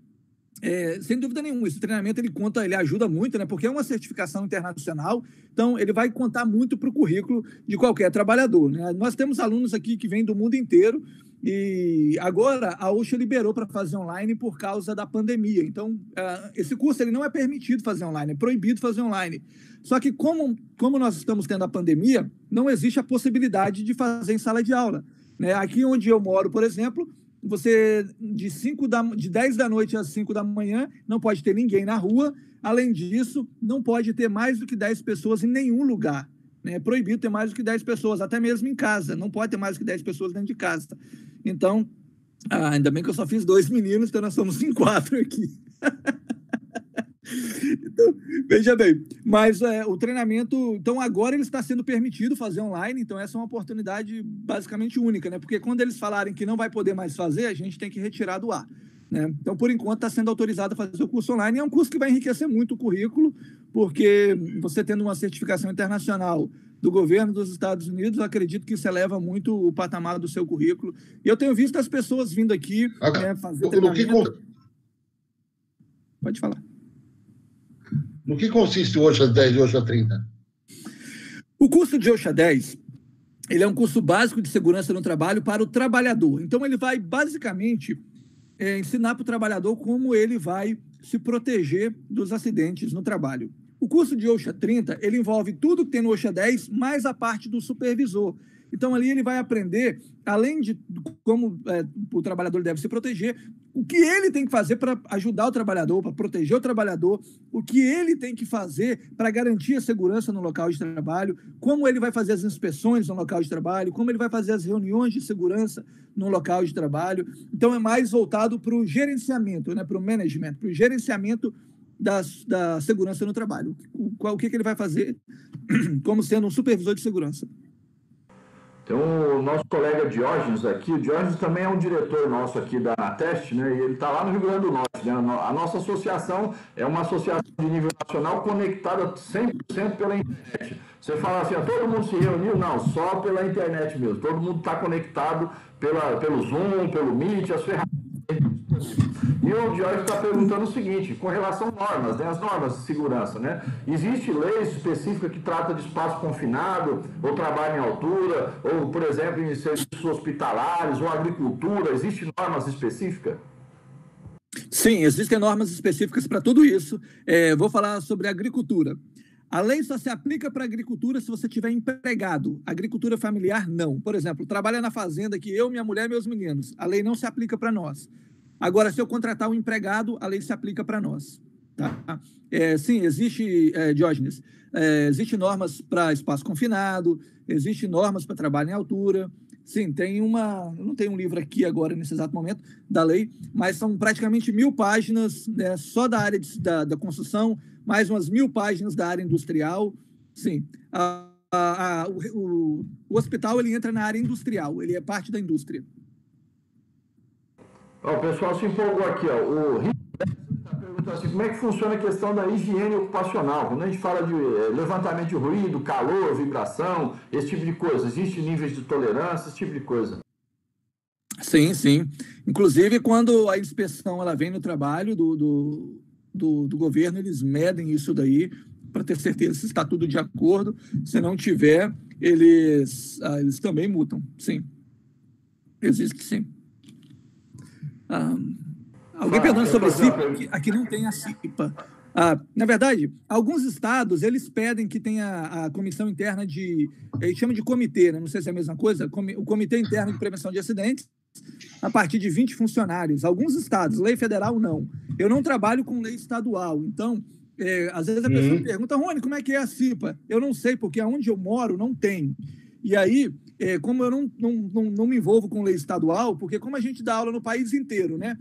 é, sem dúvida nenhuma, esse treinamento ele conta, ele ajuda muito, né? Porque é uma certificação internacional, então ele vai contar muito para o currículo de qualquer trabalhador. Né? Nós temos alunos aqui que vêm do mundo inteiro e agora a OSHA liberou para fazer online por causa da pandemia. Então, uh, esse curso ele não é permitido fazer online, é proibido fazer online. Só que como, como nós estamos tendo a pandemia, não existe a possibilidade de fazer em sala de aula. Né? Aqui onde eu moro, por exemplo, você de 5 da de 10 da noite às 5 da manhã não pode ter ninguém na rua. Além disso, não pode ter mais do que 10 pessoas em nenhum lugar. Né? É proibido ter mais do que 10 pessoas, até mesmo em casa. Não pode ter mais do que 10 pessoas dentro de casa. Então, ah, ainda bem que eu só fiz dois meninos, então nós somos em quatro aqui. Então, veja bem, mas é, o treinamento, então agora ele está sendo permitido fazer online, então essa é uma oportunidade basicamente única, né? Porque quando eles falarem que não vai poder mais fazer, a gente tem que retirar do ar. Né? Então, por enquanto, está sendo autorizado a fazer o curso online. E é um curso que vai enriquecer muito o currículo, porque você tendo uma certificação internacional do governo dos Estados Unidos, acredito que isso eleva muito o patamar do seu currículo. E eu tenho visto as pessoas vindo aqui né, fazer no. Que... Pode falar. No que consiste o OSHA 10 e o OSHA 30? O curso de OSHA 10 ele é um curso básico de segurança no trabalho para o trabalhador. Então, ele vai basicamente é, ensinar para o trabalhador como ele vai se proteger dos acidentes no trabalho. O curso de OSHA 30, ele envolve tudo que tem no OSHA 10, mais a parte do supervisor. Então, ali ele vai aprender, além de como é, o trabalhador deve se proteger, o que ele tem que fazer para ajudar o trabalhador, para proteger o trabalhador, o que ele tem que fazer para garantir a segurança no local de trabalho, como ele vai fazer as inspeções no local de trabalho, como ele vai fazer as reuniões de segurança no local de trabalho. Então, é mais voltado para o gerenciamento, né, para o management, para o gerenciamento da, da segurança no trabalho. O, o que, que ele vai fazer como sendo um supervisor de segurança. Tem o nosso colega Diógenes aqui. O Diógenes também é um diretor nosso aqui da Teste, né? E ele está lá no Rio Grande do Norte. Né? A nossa associação é uma associação de nível nacional conectada 100% pela internet. Você fala assim, todo mundo se reuniu? Não, só pela internet mesmo. Todo mundo está conectado pela, pelo Zoom, pelo Meet, as ferramentas e o Jorge está perguntando o seguinte, com relação a normas, né, as normas de segurança, né? Existe lei específica que trata de espaço confinado, ou trabalho em altura, ou, por exemplo, em serviços hospitalares, ou agricultura, existe normas específicas? Sim, existem normas específicas para tudo isso. É, vou falar sobre agricultura. A lei só se aplica para agricultura se você tiver empregado. Agricultura familiar, não. Por exemplo, trabalha na fazenda que eu, minha mulher e meus meninos. A lei não se aplica para nós. Agora, se eu contratar um empregado, a lei se aplica para nós. Tá? É, sim, existe, é, Diógenes, é, existe normas para espaço confinado, existe normas para trabalho em altura. Sim, tem uma. Eu não tenho um livro aqui agora, nesse exato momento, da lei, mas são praticamente mil páginas né, só da área de, da, da, construção, mais umas mil páginas da área industrial. Sim. A, a, a, o, o, hospital ele entra na área industrial, ele é parte da indústria. Ó, o pessoal se empolgou aqui, ó. O perguntando assim, como é que funciona a questão da higiene ocupacional? Quando a gente fala de eh, levantamento de ruído, calor, vibração, esse tipo de coisa, existe níveis de tolerância, esse tipo de coisa? Sim, sim. Inclusive, quando a inspeção ela vem no trabalho do, do, do, do governo, eles medem isso daí para ter certeza se está tudo de acordo. Se não tiver, eles, ah, eles também multam. Sim. Existe sim. Ah, alguém perguntando sobre CIPA, aqui, aqui não tem a CIPA. Ah, na verdade, alguns estados eles pedem que tenha a comissão interna de. Eles chamam de comitê, né? não sei se é a mesma coisa, o Comitê Interno de Prevenção de Acidentes, a partir de 20 funcionários. Alguns estados, lei federal não. Eu não trabalho com lei estadual, então. É, às vezes a pessoa uhum. pergunta, Rony, como é que é a CIPA? Eu não sei, porque aonde eu moro não tem. E aí, é, como eu não, não, não, não, me envolvo com lei estadual, porque como a gente dá aula no país inteiro, né?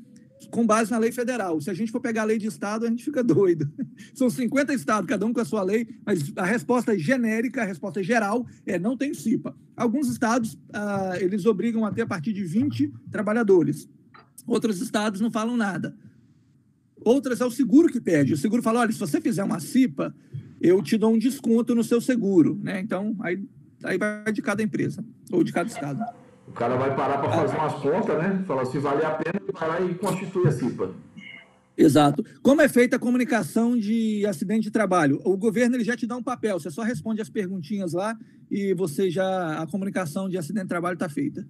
com base na lei federal. Se a gente for pegar a lei de estado, a gente fica doido. São 50 estados, cada um com a sua lei, mas a resposta genérica, a resposta geral é não tem CIPA. Alguns estados, ah, eles obrigam a ter a partir de 20 trabalhadores. Outros estados não falam nada. Outras é o seguro que pede. O seguro fala, olha, se você fizer uma CIPA, eu te dou um desconto no seu seguro. Né? Então, aí, aí vai de cada empresa ou de cada estado. O cara vai parar para fazer umas contas, né? Fala, se vale a pena, vai lá e constitui a CIPA. Exato. Como é feita a comunicação de acidente de trabalho? O governo ele já te dá um papel, você só responde as perguntinhas lá e você já a comunicação de acidente de trabalho está feita.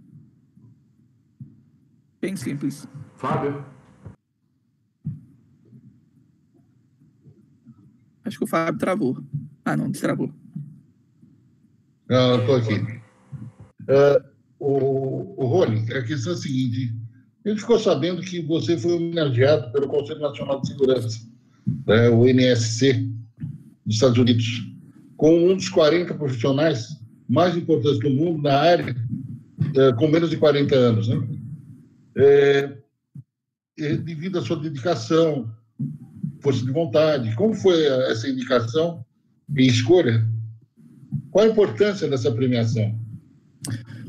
Bem simples. Fábio. Acho que o Fábio travou. Ah, não, destravou. Não, estou aqui. Uh, o, o Rony, a questão é a seguinte: gente ficou sabendo que você foi homenageado pelo Conselho Nacional de Segurança, né, o NSC, dos Estados Unidos, com um dos 40 profissionais mais importantes do mundo na área, é, com menos de 40 anos. Né? É, devido à sua dedicação, força de vontade, como foi essa indicação e escolha? Qual a importância dessa premiação?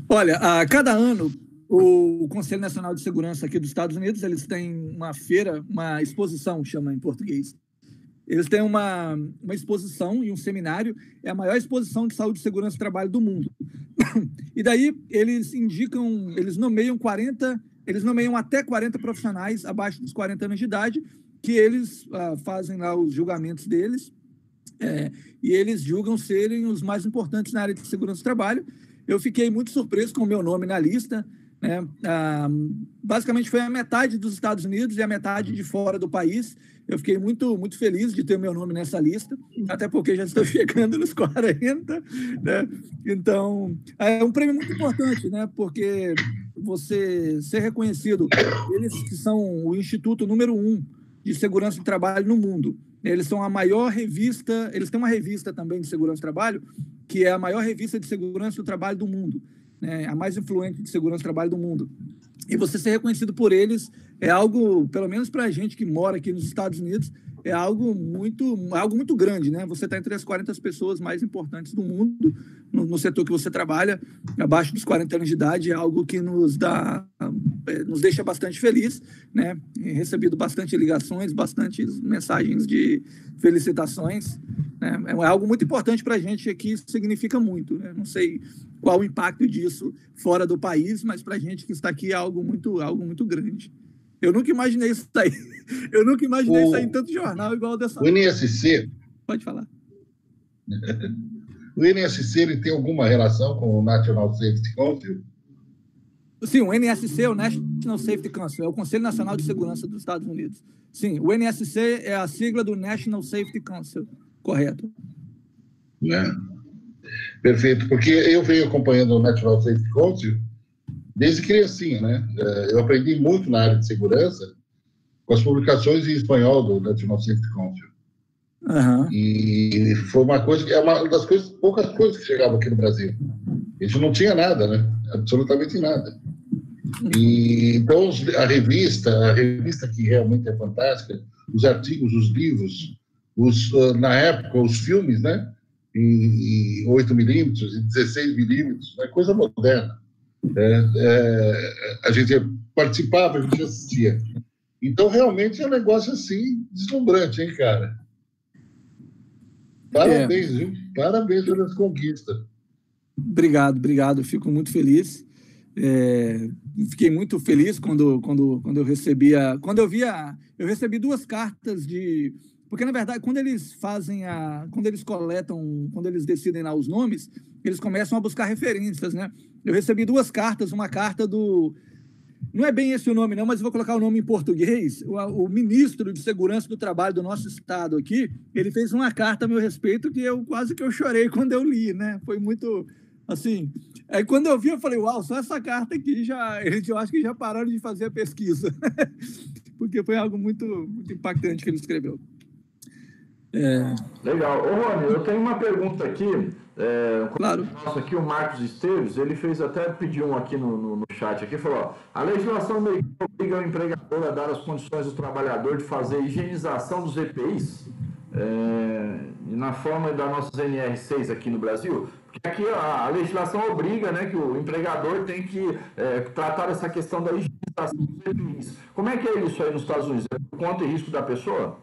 Olha, a cada ano o Conselho Nacional de Segurança aqui dos Estados Unidos eles têm uma feira, uma exposição chama em português. Eles têm uma, uma exposição e um seminário, é a maior exposição de saúde e segurança do trabalho do mundo. E daí eles indicam, eles nomeiam 40, eles nomeiam até 40 profissionais abaixo dos 40 anos de idade, que eles ah, fazem lá os julgamentos deles, é, e eles julgam serem os mais importantes na área de segurança do trabalho, eu fiquei muito surpreso com o meu nome na lista. Né? Ah, basicamente foi a metade dos Estados Unidos e a metade de fora do país. Eu fiquei muito, muito feliz de ter o meu nome nessa lista, até porque já estou chegando nos 40. Né? Então, é um prêmio muito importante, né? porque você ser reconhecido, eles que são o instituto número um de segurança do trabalho no mundo. Eles são a maior revista, eles têm uma revista também de segurança do trabalho, que é a maior revista de segurança do trabalho do mundo, né? a mais influente de segurança do trabalho do mundo. E você ser reconhecido por eles é algo, pelo menos para a gente que mora aqui nos Estados Unidos, é algo muito, algo muito grande, né? Você está entre as 40 pessoas mais importantes do mundo no, no, setor que você trabalha, abaixo dos 40 anos de idade, é algo que nos dá, é, nos deixa bastante feliz, né? Recebido bastante ligações, bastante mensagens de felicitações, né? É algo muito importante para a gente aqui, significa muito, né? Não sei qual o impacto disso fora do país, mas para a gente que está aqui é algo muito, algo muito grande. Eu nunca imaginei isso aí. Eu nunca imaginei o, isso aí em tanto jornal igual dessa. O NSC. Pode falar. o NSC ele tem alguma relação com o National Safety Council? Sim, o NSC é o National Safety Council, é o Conselho Nacional de Segurança dos Estados Unidos. Sim, o NSC é a sigla do National Safety Council, correto. Né? Perfeito, porque eu venho acompanhando o National Safety Council desde criancinha, né? É, eu aprendi muito na área de segurança com as publicações em espanhol do National Safety Council. Uhum. E foi uma coisa, é uma das coisas, poucas coisas que chegavam aqui no Brasil. A gente não tinha nada, né? Absolutamente nada. E então a revista, a revista que realmente é fantástica, os artigos, os livros, os, ah, na época os filmes, né? Em, em 8 milímetros, em 16 milímetros, é coisa moderna. É, é, a gente participava, a gente assistia. Então, realmente é um negócio assim deslumbrante, hein, cara? Parabéns, é. viu? Parabéns pelas conquistas. Obrigado, obrigado. Fico muito feliz. É, fiquei muito feliz quando, quando, quando eu recebi a, quando eu vi a, eu recebi duas cartas de porque na verdade quando eles fazem a quando eles coletam quando eles decidem lá os nomes eles começam a buscar referências né eu recebi duas cartas, uma carta do. Não é bem esse o nome, não, mas vou colocar o nome em português. O, o, ministro de Segurança do Trabalho do nosso estado aqui, ele fez uma carta a meu respeito que eu quase que eu chorei quando eu li, né? Foi muito assim. Aí quando eu vi, eu falei, uau, só essa carta aqui já. Eu acho que já pararam de fazer a pesquisa. Porque foi algo muito, muito impactante que ele escreveu. É... Legal. Ô, Rony, eu tenho uma pergunta aqui. É, claro. Nossa, aqui o Marcos Esteves, ele fez até pediu um aqui no, no, no chat aqui, falou: ó, a legislação americana obriga o empregador a dar as condições do trabalhador de fazer higienização dos EPIs é, na forma da nossa NR6 aqui no Brasil. Porque aqui a, a, legislação obriga né, que o empregador tem que é, tratar essa questão da higienização dos EPIs. Como é que é isso aí nos Estados Unidos? É por conta e risco da pessoa?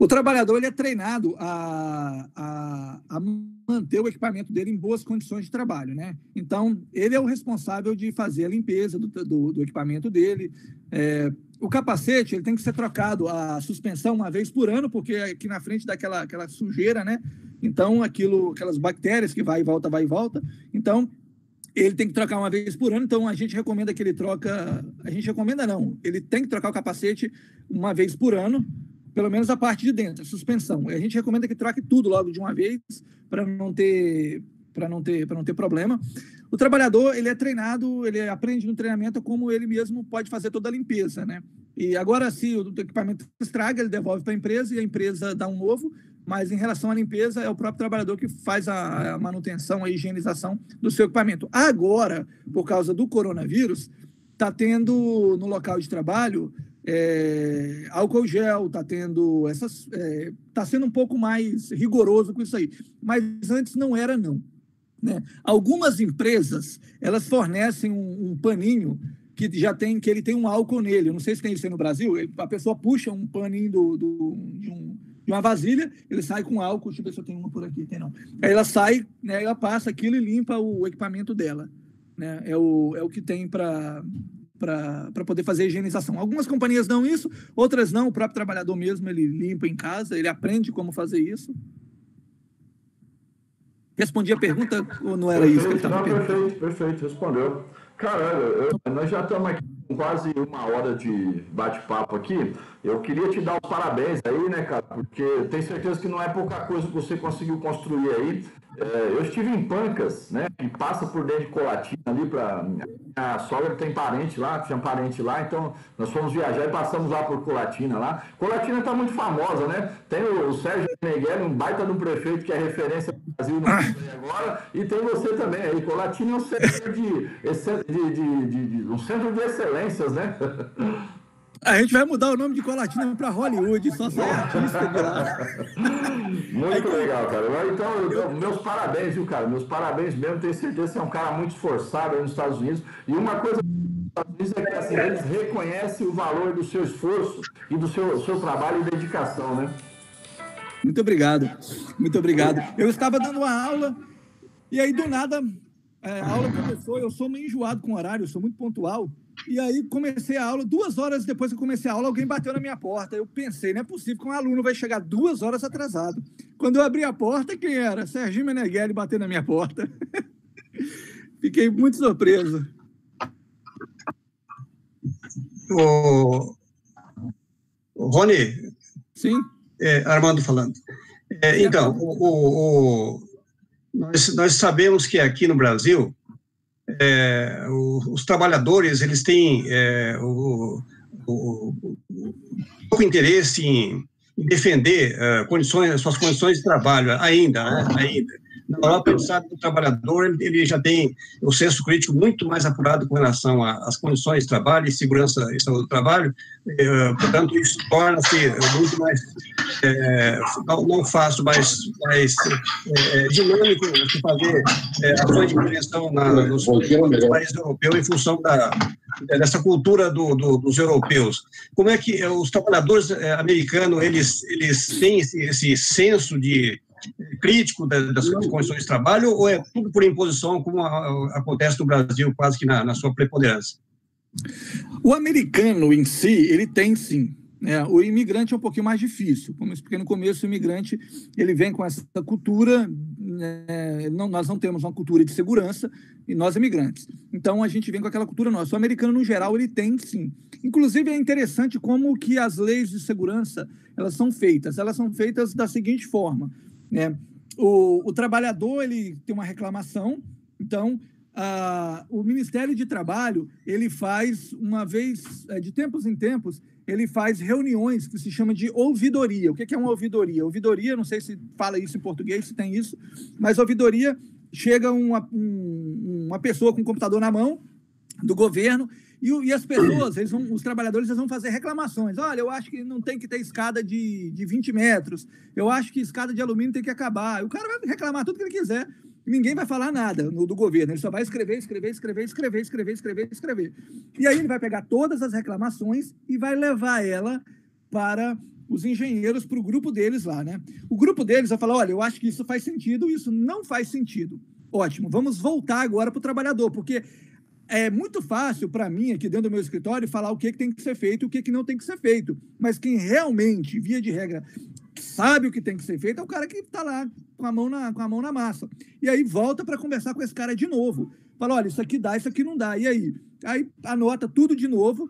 O trabalhador ele é treinado a, a, a, manter o equipamento dele em boas condições de trabalho, né? Então, ele é o responsável de fazer a limpeza do, do, do equipamento dele. É, o capacete ele tem que ser trocado a suspensão uma vez por ano, porque aqui na frente dá aquela, aquela sujeira, né? Então, aquilo, aquelas bactérias que vai e volta, vai e volta. Então, ele tem que trocar uma vez por ano, então a gente recomenda que ele troca. A gente recomenda não, ele tem que trocar o capacete uma vez por ano, pelo menos a parte de dentro, a suspensão. A gente recomenda que troque tudo logo de uma vez para não ter para não ter para não ter problema. O trabalhador ele é treinado, ele aprende no treinamento como ele mesmo pode fazer toda a limpeza, né? E agora se o equipamento estraga, ele devolve para a empresa e a empresa dá um novo. Mas em relação à limpeza, é o próprio trabalhador que faz a, manutenção, a higienização do seu equipamento. Agora, por causa do coronavírus, está tendo no local de trabalho é, álcool gel, está tendo essas. Está é, tá sendo um pouco mais rigoroso com isso aí. Mas antes não era, não. Né? Algumas empresas elas fornecem um, um, paninho que já tem, que ele tem um álcool nele. Eu não sei se tem isso aí no Brasil. Ele, a pessoa puxa um paninho do, do, de, um, de, uma vasilha, ele sai com álcool. Deixa eu ver se eu tenho uma por aqui. Tem não. Aí ela sai, né, ela passa aquilo e limpa o equipamento dela. Né? É, o, é o que tem para para poder fazer a higienização. Algumas companhias dão isso, outras não. O próprio trabalhador mesmo, ele limpa em casa, ele aprende como fazer isso. Respondi a pergunta ou não era perfeito, isso que ele estava perguntando? Perfeito, perfeito, respondeu. Caralho, nós já estamos aqui com quase uma hora de bate-papo aqui. Eu queria te dar os parabéns aí, né, cara? Porque tenho certeza que não é pouca coisa que você conseguiu construir aí. É, eu estive em Pancas, né? Que passa por dentro de Colatina ali para a sogra tem parente lá, tinha parente lá, então nós fomos viajar e passamos lá por Colatina lá. Colatina está muito famosa, né? Tem o, Sérgio Meneghel, um baita de um prefeito que é referência no Brasil no agora, e tem você também aí. Colatina é um centro de, de, de, de um centro de excelências, né? A gente vai mudar o nome de Colatina para Hollywood, só sai artista de lá. Muito legal, cara. Então, eu, meus parabéns, viu, cara? Meus parabéns mesmo. Tenho certeza que você é um cara muito esforçado aí nos Estados Unidos. E uma coisa Estados Unidos é que assim, eles reconhecem o valor do seu esforço e do seu, seu trabalho e dedicação, né? Muito obrigado. Muito obrigado. Eu estava dando uma aula e aí, do nada, é, a aula começou. Eu sou meio enjoado com horário, eu sou muito pontual. E aí comecei a aula, duas horas depois que comecei a aula, alguém bateu na minha porta. Eu pensei, não é possível que um aluno vai chegar duas horas atrasado. Quando eu abri a porta, quem era? Serginho Meneghelli bateu na minha porta. Fiquei muito surpreso. O... Rony. Sim. É, Armando falando. É, então, o, o, o, nós, nós sabemos que aqui no Brasil é, os trabalhadores eles têm é, o, o, o, pouco interesse em, em defender uh, condições, suas condições de trabalho ainda, né, ainda. Na Europa, a gente sabe que o trabalhador ele já tem o senso crítico muito mais apurado com relação às condições de trabalho e segurança e saúde do trabalho, eh, portanto, isso torna-se muito mais, é, não fácil, mas mais é, dinâmico de fazer é, ações de prevenção na, nos, nos países europeus em função da, dessa cultura do, do, dos europeus. Como é que os trabalhadores americanos eles, eles têm esse, esse senso de crítico das condições de trabalho ou é tudo por imposição, como acontece no Brasil, quase que na, na sua preponderância? O americano em si, ele tem sim. Né? O imigrante é um pouquinho mais difícil. Como eu expliquei no começo, o imigrante ele vem com essa cultura. Né? Não, nós não temos uma cultura de segurança e nós imigrantes. Então a gente vem com aquela cultura nossa. O americano no geral ele tem sim. Inclusive é interessante como que as leis de segurança elas são feitas. Elas são feitas da seguinte forma: né? O, o trabalhador ele tem uma reclamação, então ah, o Ministério de Trabalho ele faz uma vez, é, de tempos em tempos, ele faz reuniões que se chama de ouvidoria. O que é uma ouvidoria? Ouvidoria, não sei se fala isso em português, se tem isso, mas ouvidoria chega uma, um, uma pessoa com um computador na mão do governo e, e as pessoas, eles vão, os trabalhadores, eles vão fazer reclamações. Olha, eu acho que não tem que ter escada de, de 20 metros. Eu acho que escada de alumínio tem que acabar. O cara vai reclamar tudo que ele quiser. Ninguém vai falar nada no, do governo. Ele só vai escrever, escrever, escrever, escrever, escrever, escrever, escrever. E aí ele vai pegar todas as reclamações e vai levar ela para os engenheiros, para o grupo deles lá, né? O grupo deles vai falar: olha, eu acho que isso faz sentido, isso não faz sentido. Ótimo, vamos voltar agora para o trabalhador, porque é muito fácil para mim, aqui dentro do meu escritório, falar o que, que tem que ser feito e o que, que não tem que ser feito. Mas quem realmente, via de regra, sabe o que tem que ser feito é o cara que está lá com a, mão na, com a mão na massa. E aí volta para conversar com esse cara de novo. Fala, olha, isso aqui dá, isso aqui não dá. E aí? Aí anota tudo de novo,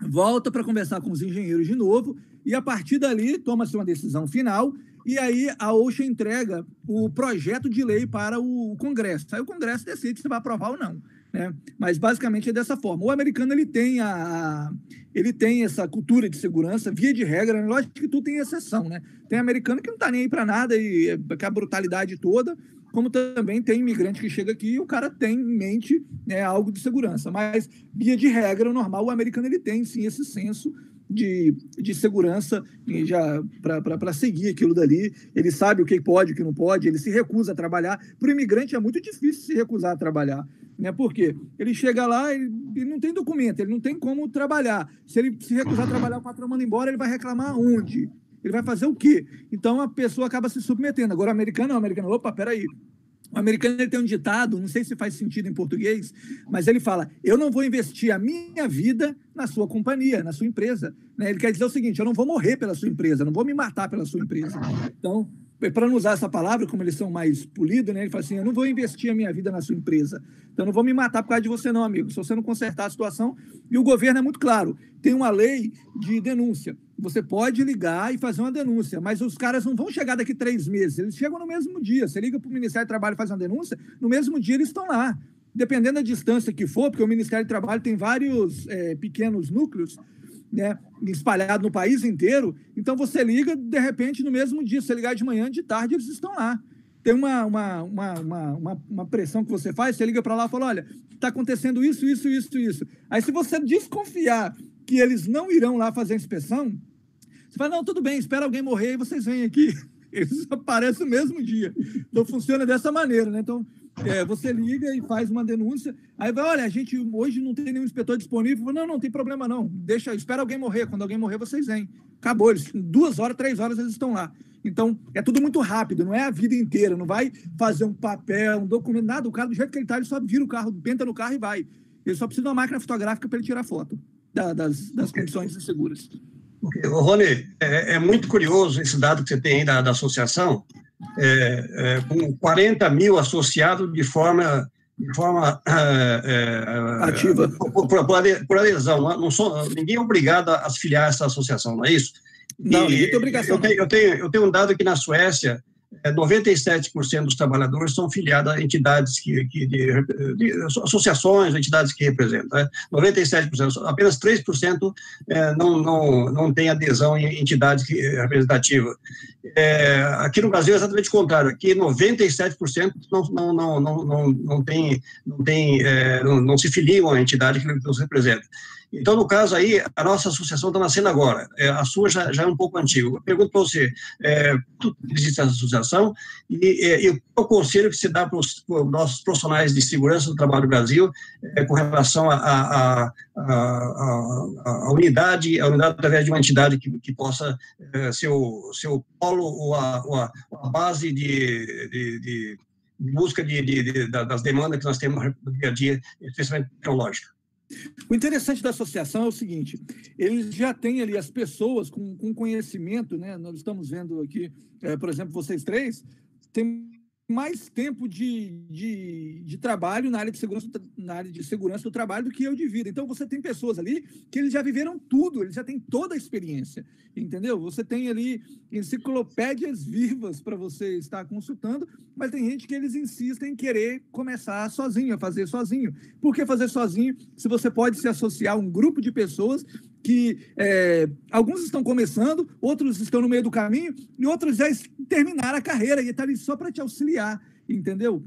volta para conversar com os engenheiros de novo, e a partir dali toma-se uma decisão final, e aí a OSHA entrega o projeto de lei para o Congresso. Aí o Congresso decide se vai aprovar ou não. Né? Mas basicamente é dessa forma. O americano ele tem a, ele tem essa cultura de segurança, via de regra, né? lógico que tudo tem exceção, né? Tem americano que não está nem aí para nada e com a brutalidade toda, como também tem imigrante que chega aqui e o cara tem em mente né, algo de segurança. Mas via de regra, normal, o americano ele tem sim esse senso de, de segurança já para seguir aquilo dali. Ele sabe o que pode, o que não pode, ele se recusa a trabalhar. Para o imigrante é muito difícil se recusar a trabalhar. Né? Por quê? Ele chega lá, ele, ele não tem documento, ele não tem como trabalhar. Se ele se recusar a trabalhar, o patrão manda embora, ele vai reclamar onde? Ele vai fazer o quê? Então a pessoa acaba se submetendo. Agora, o americano, o americano, opa, peraí. O americano ele tem um ditado, não sei se faz sentido em português, mas ele fala: Eu não vou investir a minha vida na sua companhia, na sua empresa. Né? Ele quer dizer o seguinte: Eu não vou morrer pela sua empresa, não vou me matar pela sua empresa. Então, para não usar essa palavra, como eles são mais polidos, né? Ele fala assim: eu não vou investir a minha vida na sua empresa. Então, eu não vou me matar por causa de você, não, amigo. Se você não consertar a situação. E o governo é muito claro: tem uma lei de denúncia. Você pode ligar e fazer uma denúncia, mas os caras não vão chegar daqui três meses, eles chegam no mesmo dia. Você liga para o Ministério do Trabalho e faz uma denúncia, no mesmo dia eles estão lá. Dependendo da distância que for, porque o Ministério do Trabalho tem vários é, pequenos núcleos, né, espalhado no país inteiro. Então você liga, de repente, no mesmo dia, você ligar de manhã, de tarde, eles estão lá. Tem uma, uma, uma, uma, uma pressão que você faz, você liga para lá e fala: olha, está acontecendo isso, isso, isso, isso. Aí, se você desconfiar que eles não irão lá fazer a inspeção, você fala: não, tudo bem, espera alguém morrer e vocês vêm aqui. Eles aparecem no mesmo dia. Então funciona dessa maneira, né? Então, é, você liga e faz uma denúncia, aí vai, olha, a gente hoje não tem nenhum inspetor disponível. Não, não tem problema não. Deixa, espera alguém morrer. Quando alguém morrer, vocês vêm. Acabou. Eles, duas horas, três horas, eles estão lá. Então, é tudo muito rápido, não é a vida inteira. Não vai fazer um papel, um documento, nada. O cara, do jeito que ele está, ele só vira o carro, penta no carro e vai. Ele só precisa de uma máquina fotográfica para ele tirar foto da, das, das condições inseguras. Rony, é, é, muito curioso esse dado que você tem aí da, da associação, é, é, com 40 mil associados de forma, de forma é, é, ativa por, por, por, adesão. Não sou, ninguém é obrigado a se filiar a essa associação, não é isso? Não, e, ninguém tem obrigação. Eu tenho, eu, tenho, eu tenho um dado aqui na Suécia, 97% é, dos trabalhadores são filiados a entidades que, que de, de, associações, entidades que representam. Né? 97%, apenas 3% é, não, não, não tem adesão em entidades representativas. É, aqui no Brasil é exatamente o contrário. Aqui 97% não, não, não, não, não, não tem, não, tem é, não, não se filiam à entidade que nos representa. Então, no caso aí, a nossa associação está nascendo agora, é, a sua já, já, é um pouco antiga. Eu pergunto para você, é, existe essa associação e, é, e o conselho que se dá para os nossos profissionais de segurança do trabalho do Brasil é, com relação à unidade, a unidade através de uma entidade que, que possa é, ser, o, ser o polo ou a, ou a, a base de, de, de busca de, de, das demandas que nós temos no dia a dia, especialmente tecnológica. O interessante da associação é o seguinte: eles já têm ali as pessoas com, com conhecimento, né? Nós estamos vendo aqui, é, por exemplo, vocês três, tem mais tempo de, de, de, trabalho na área de segurança na área de segurança do trabalho do que eu de vida. Então você tem pessoas ali que eles já viveram tudo, eles já têm toda a experiência, entendeu? Você tem ali enciclopédias vivas para você estar consultando, mas tem gente que eles insistem em querer começar sozinho, a fazer sozinho. Por que fazer sozinho se você pode se associar a um grupo de pessoas que é, alguns estão começando, outros estão no meio do caminho e outros já terminaram a carreira e estão tá ali só para te auxiliar, entendeu?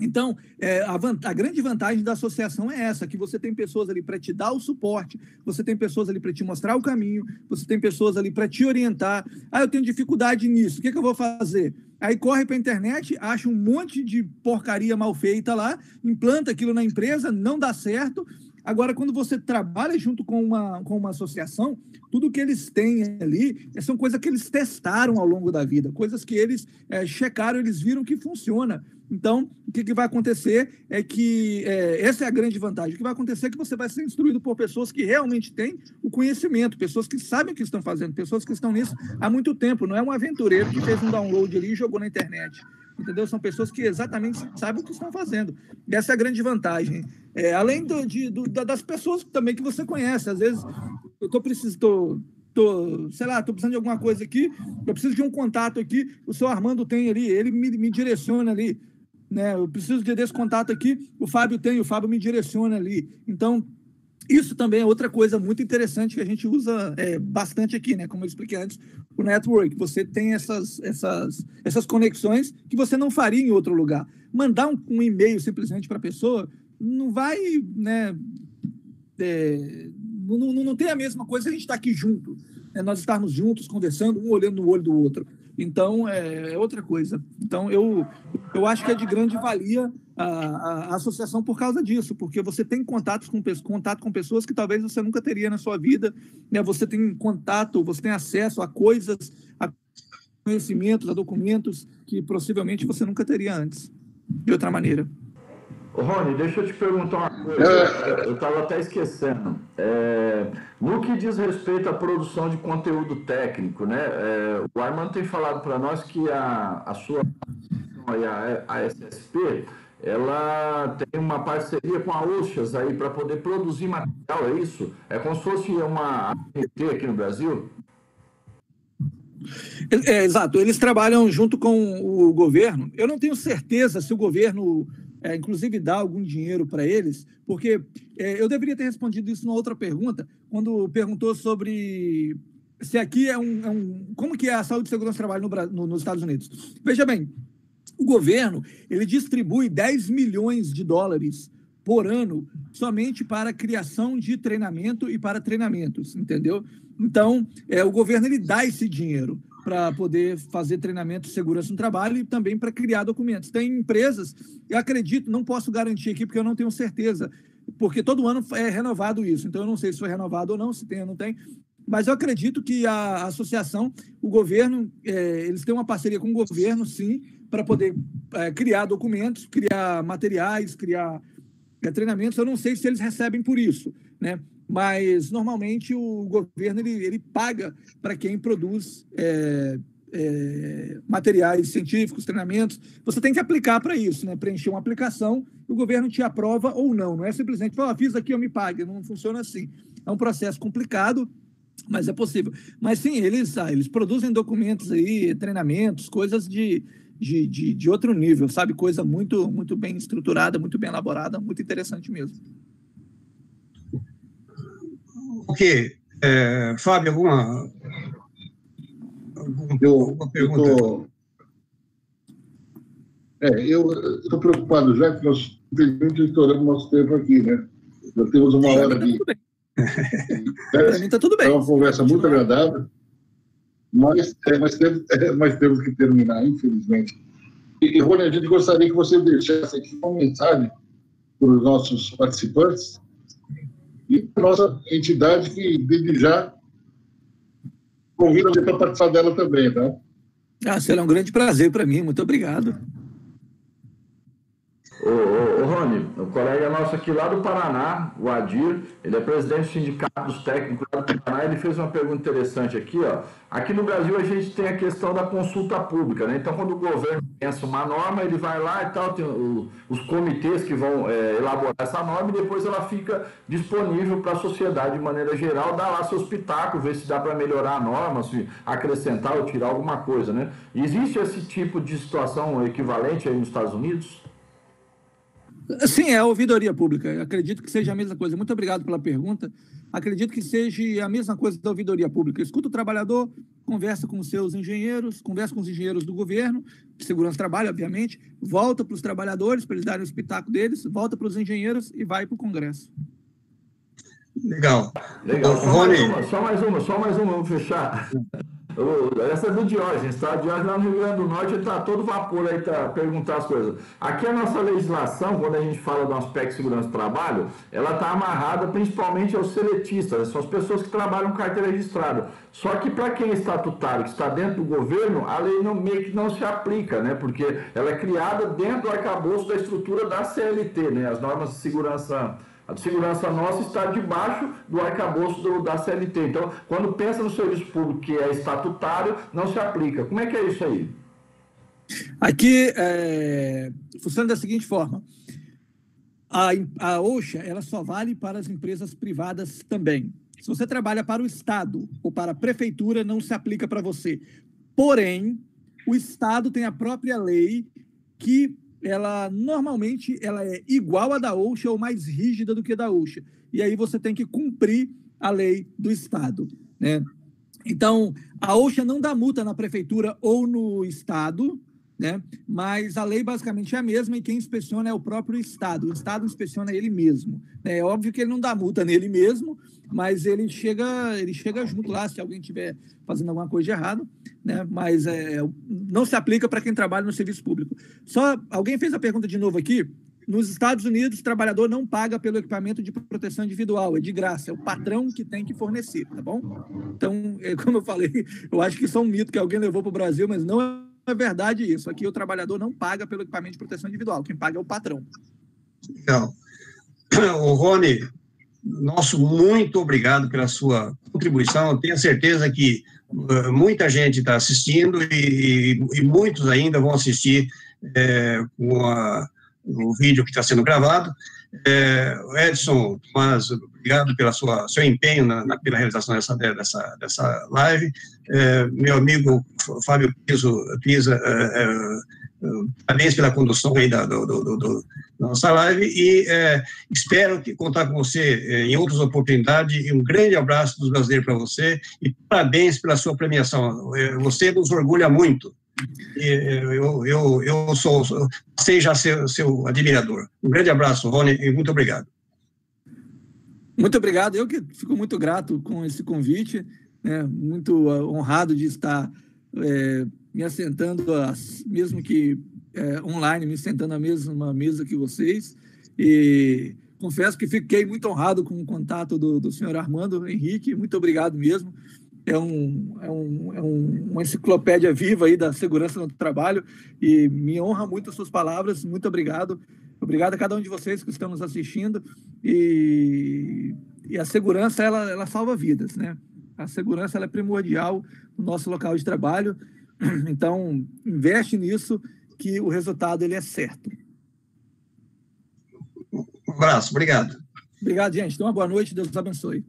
Então, é, a, a, grande vantagem da associação é essa: que você tem pessoas ali para te dar o suporte, você tem pessoas ali para te mostrar o caminho, você tem pessoas ali para te orientar. Ah, eu tenho dificuldade nisso, o que, que eu vou fazer? Aí corre para a internet, acha um monte de porcaria mal feita lá, implanta aquilo na empresa, não dá certo, Agora, quando você trabalha junto com uma, com uma associação, tudo que eles têm ali são coisas que eles testaram ao longo da vida, coisas que eles é, checaram, eles viram que funciona. Então, o que, que vai acontecer é que é, essa é a grande vantagem. O que vai acontecer é que você vai ser instruído por pessoas que realmente têm o conhecimento, pessoas que sabem o que estão fazendo, pessoas que estão nisso há muito tempo. Não é um aventureiro que fez um download ali e jogou na internet entendeu? São pessoas que exatamente sabem o que estão fazendo. E essa é a grande vantagem. É, além do, de, do, das pessoas também que você conhece. Às vezes, eu estou precisando, tô, sei lá, estou precisando de alguma coisa aqui, eu preciso de um contato aqui, o seu Armando tem ali, ele me, me direciona ali. Né? Eu preciso de desse contato aqui, o Fábio tem, o Fábio me direciona ali. Então, isso também é outra coisa muito interessante que a gente usa é, bastante aqui, né? Como eu expliquei antes, o network. Você tem essas, essas, essas conexões que você não faria em outro lugar. Mandar um, um e-mail simplesmente para a pessoa não vai, né? É, não, não, não tem a mesma coisa a gente estar tá aqui junto. Né? Nós estarmos juntos, conversando, um olhando no olho do outro. Então, é, é outra coisa. Então, eu, eu acho que é de grande valia a, a, associação por causa disso, porque você tem contatos com, contato com pessoas que talvez você nunca teria na sua vida, né? você tem contato, você tem acesso a coisas, a conhecimentos, a documentos que possivelmente você nunca teria antes, de outra maneira. Rony, deixa eu te perguntar uma coisa. É. Eu estava até esquecendo. É, no que diz respeito à produção de conteúdo técnico, né? É, o Armando tem falado para nós que a, a sua a, a SSP ela tem uma parceria com a Oxas aí para poder produzir material, é isso? É como se fosse uma ANT aqui no Brasil? É, exato, eles trabalham junto com o governo. Eu não tenho certeza se o governo é, inclusive dar algum dinheiro para eles, porque é, eu deveria ter respondido isso numa outra pergunta, quando perguntou sobre se aqui é um, é um como que é a saúde e segurança do trabalho no, no, nos Estados Unidos. Veja bem, o governo ele distribui 10 milhões de dólares por ano somente para criação de treinamento e para treinamentos, entendeu? Então, é, o governo ele dá esse dinheiro para poder fazer treinamento de segurança no trabalho e também para criar documentos. Tem empresas, eu acredito, não posso garantir aqui porque eu não tenho certeza, porque todo ano é renovado isso, então eu não sei se foi renovado ou não, se tem ou não tem, mas eu acredito que a associação, o governo, é, eles têm uma parceria com o governo, sim, para poder é, criar documentos, criar materiais, criar é, treinamentos. Eu não sei se eles recebem por isso, né? mas normalmente o governo ele, ele paga para quem produz é, é, materiais científicos, treinamentos. Você tem que aplicar para isso, né? preencher uma aplicação, o governo te aprova ou não. Não é simplesmente falar, fiz aqui, eu me pague. Não funciona assim. É um processo complicado, mas é possível. Mas sim, eles, ah, eles produzem documentos aí, treinamentos, coisas de, de, de, de outro nível, sabe? Coisa muito, muito bem estruturada, muito bem elaborada, muito interessante mesmo. Ok. É, Fábio, alguma, alguma, pergunta? Eu tô, é, eu estou preocupado já que nós, infelizmente, estouramos nosso tempo aqui, né? Já temos uma hora aqui. Para mim está tudo bem. É uma conversa muito agradável, mas, é, temos, é, temos que terminar, infelizmente. E, Rony, a gente gostaria que você deixasse aqui uma mensagem para os nossos participantes e a nossa entidade que, desde já, convida você para participar dela também, tá? Ah, será um grande prazer para mim, muito obrigado. Ô, ô, ô Rony, o colega nosso aqui lá do Paraná, o Adir, ele é presidente do Sindicato dos Técnicos lá do Paraná, ele fez uma pergunta interessante aqui, ó. Aqui no Brasil a gente tem a questão da consulta pública, né? Então, quando o governo pensa uma norma, ele vai lá e tal, tem o, os comitês que vão é, elaborar essa norma e depois ela fica disponível para a sociedade de maneira geral, dar lá seus pitacos, ver se dá para melhorar a norma, se acrescentar ou tirar alguma coisa, né? Existe esse tipo de situação equivalente aí nos Estados Unidos? Sim, é a ouvidoria pública. Acredito que seja a mesma coisa. Muito obrigado pela pergunta. Acredito que seja a mesma coisa da ouvidoria pública. Escuta o trabalhador, conversa com os seus engenheiros, conversa com os engenheiros do governo, de segurança do trabalho, obviamente, volta para os trabalhadores para eles darem o espetáculo deles, volta para os engenheiros e vai para o Congresso. Legal. Legal. Só, Rony... mais uma, só mais uma, só mais uma, vamos fechar. Essa é do Diógenes, tá? Diógenes lá no Rio Grande do Norte, está todo vapor aí para perguntar as coisas. Aqui a nossa legislação, quando a gente fala do aspecto de segurança do trabalho, ela está amarrada principalmente aos seletistas, são as pessoas que trabalham com carteira registrada. Só que para quem é estatutário, que está dentro do governo, a lei não, meio que não se aplica, né? Porque ela é criada dentro do arcabouço da estrutura da CLT, né? As normas de segurança a segurança nossa está debaixo do arcabouço do, da CLT. Então, quando pensa no serviço público que é estatutário, não se aplica. Como é que é isso aí? Aqui, é, funciona da seguinte forma. A, a OSHA ela só vale para as empresas privadas também. Se você trabalha para o Estado ou para a Prefeitura, não se aplica para você. Porém, o Estado tem a própria lei que ela normalmente ela é igual à da OSHA ou mais rígida do que a da OSHA. E aí você tem que cumprir a lei do Estado. Né? Então, a OSHA não dá multa na prefeitura ou no Estado, né? mas a lei basicamente é a mesma e quem inspeciona é o próprio Estado. O Estado inspeciona ele mesmo. Né? É óbvio que ele não dá multa nele mesmo, mas ele chega, ele chega junto lá se alguém estiver fazendo alguma coisa de errado, né? Mas é, não se aplica para quem trabalha no serviço público. Só alguém fez a pergunta de novo aqui. Nos Estados Unidos, o trabalhador não paga pelo equipamento de proteção individual, é de graça, é o patrão que tem que fornecer, tá bom? Então, é, como eu falei, eu acho que isso é um mito que alguém levou para o Brasil, mas não é verdade isso. Aqui o trabalhador não paga pelo equipamento de proteção individual, quem paga é o patrão. Legal. O Rony, nosso muito obrigado pela sua contribuição. Tenho certeza que uh, muita gente está assistindo e, e, muitos ainda vão assistir é, com a, o vídeo que está sendo gravado. É, Edson, Tomás, obrigado sua seu empenho na, na pela realização dessa dessa, dessa live. É, meu amigo Fábio Piso, Pisa, parabéns pela condução aí da, do, do, do, da nossa live e é, espero que contar com você é, em outras oportunidades. E um grande abraço dos brasileiros para você e parabéns pela sua premiação. É, você nos orgulha muito. É, eu, eu, eu sou, sei já seu, seu admirador. Um grande abraço, Rony, e muito obrigado. Muito obrigado. Eu que fico muito grato com esse convite, né? muito honrado de estar é, me assentando, mesmo que é, online, me sentando na mesma mesa que vocês. E confesso que fiquei muito honrado com o contato do, do senhor Armando Henrique. Muito obrigado mesmo. É, um, é, um, é um, uma enciclopédia viva aí da segurança no trabalho e me honra muito as suas palavras. Muito obrigado. Obrigado a cada um de vocês que estão nos assistindo. E, e a segurança, ela, ela salva vidas, né? A segurança é primordial no nosso local de trabalho Então, investe nisso que o resultado ele é certo. Um abraço, obrigado. Obrigado, gente. Então, uma boa noite, Deus abençoe.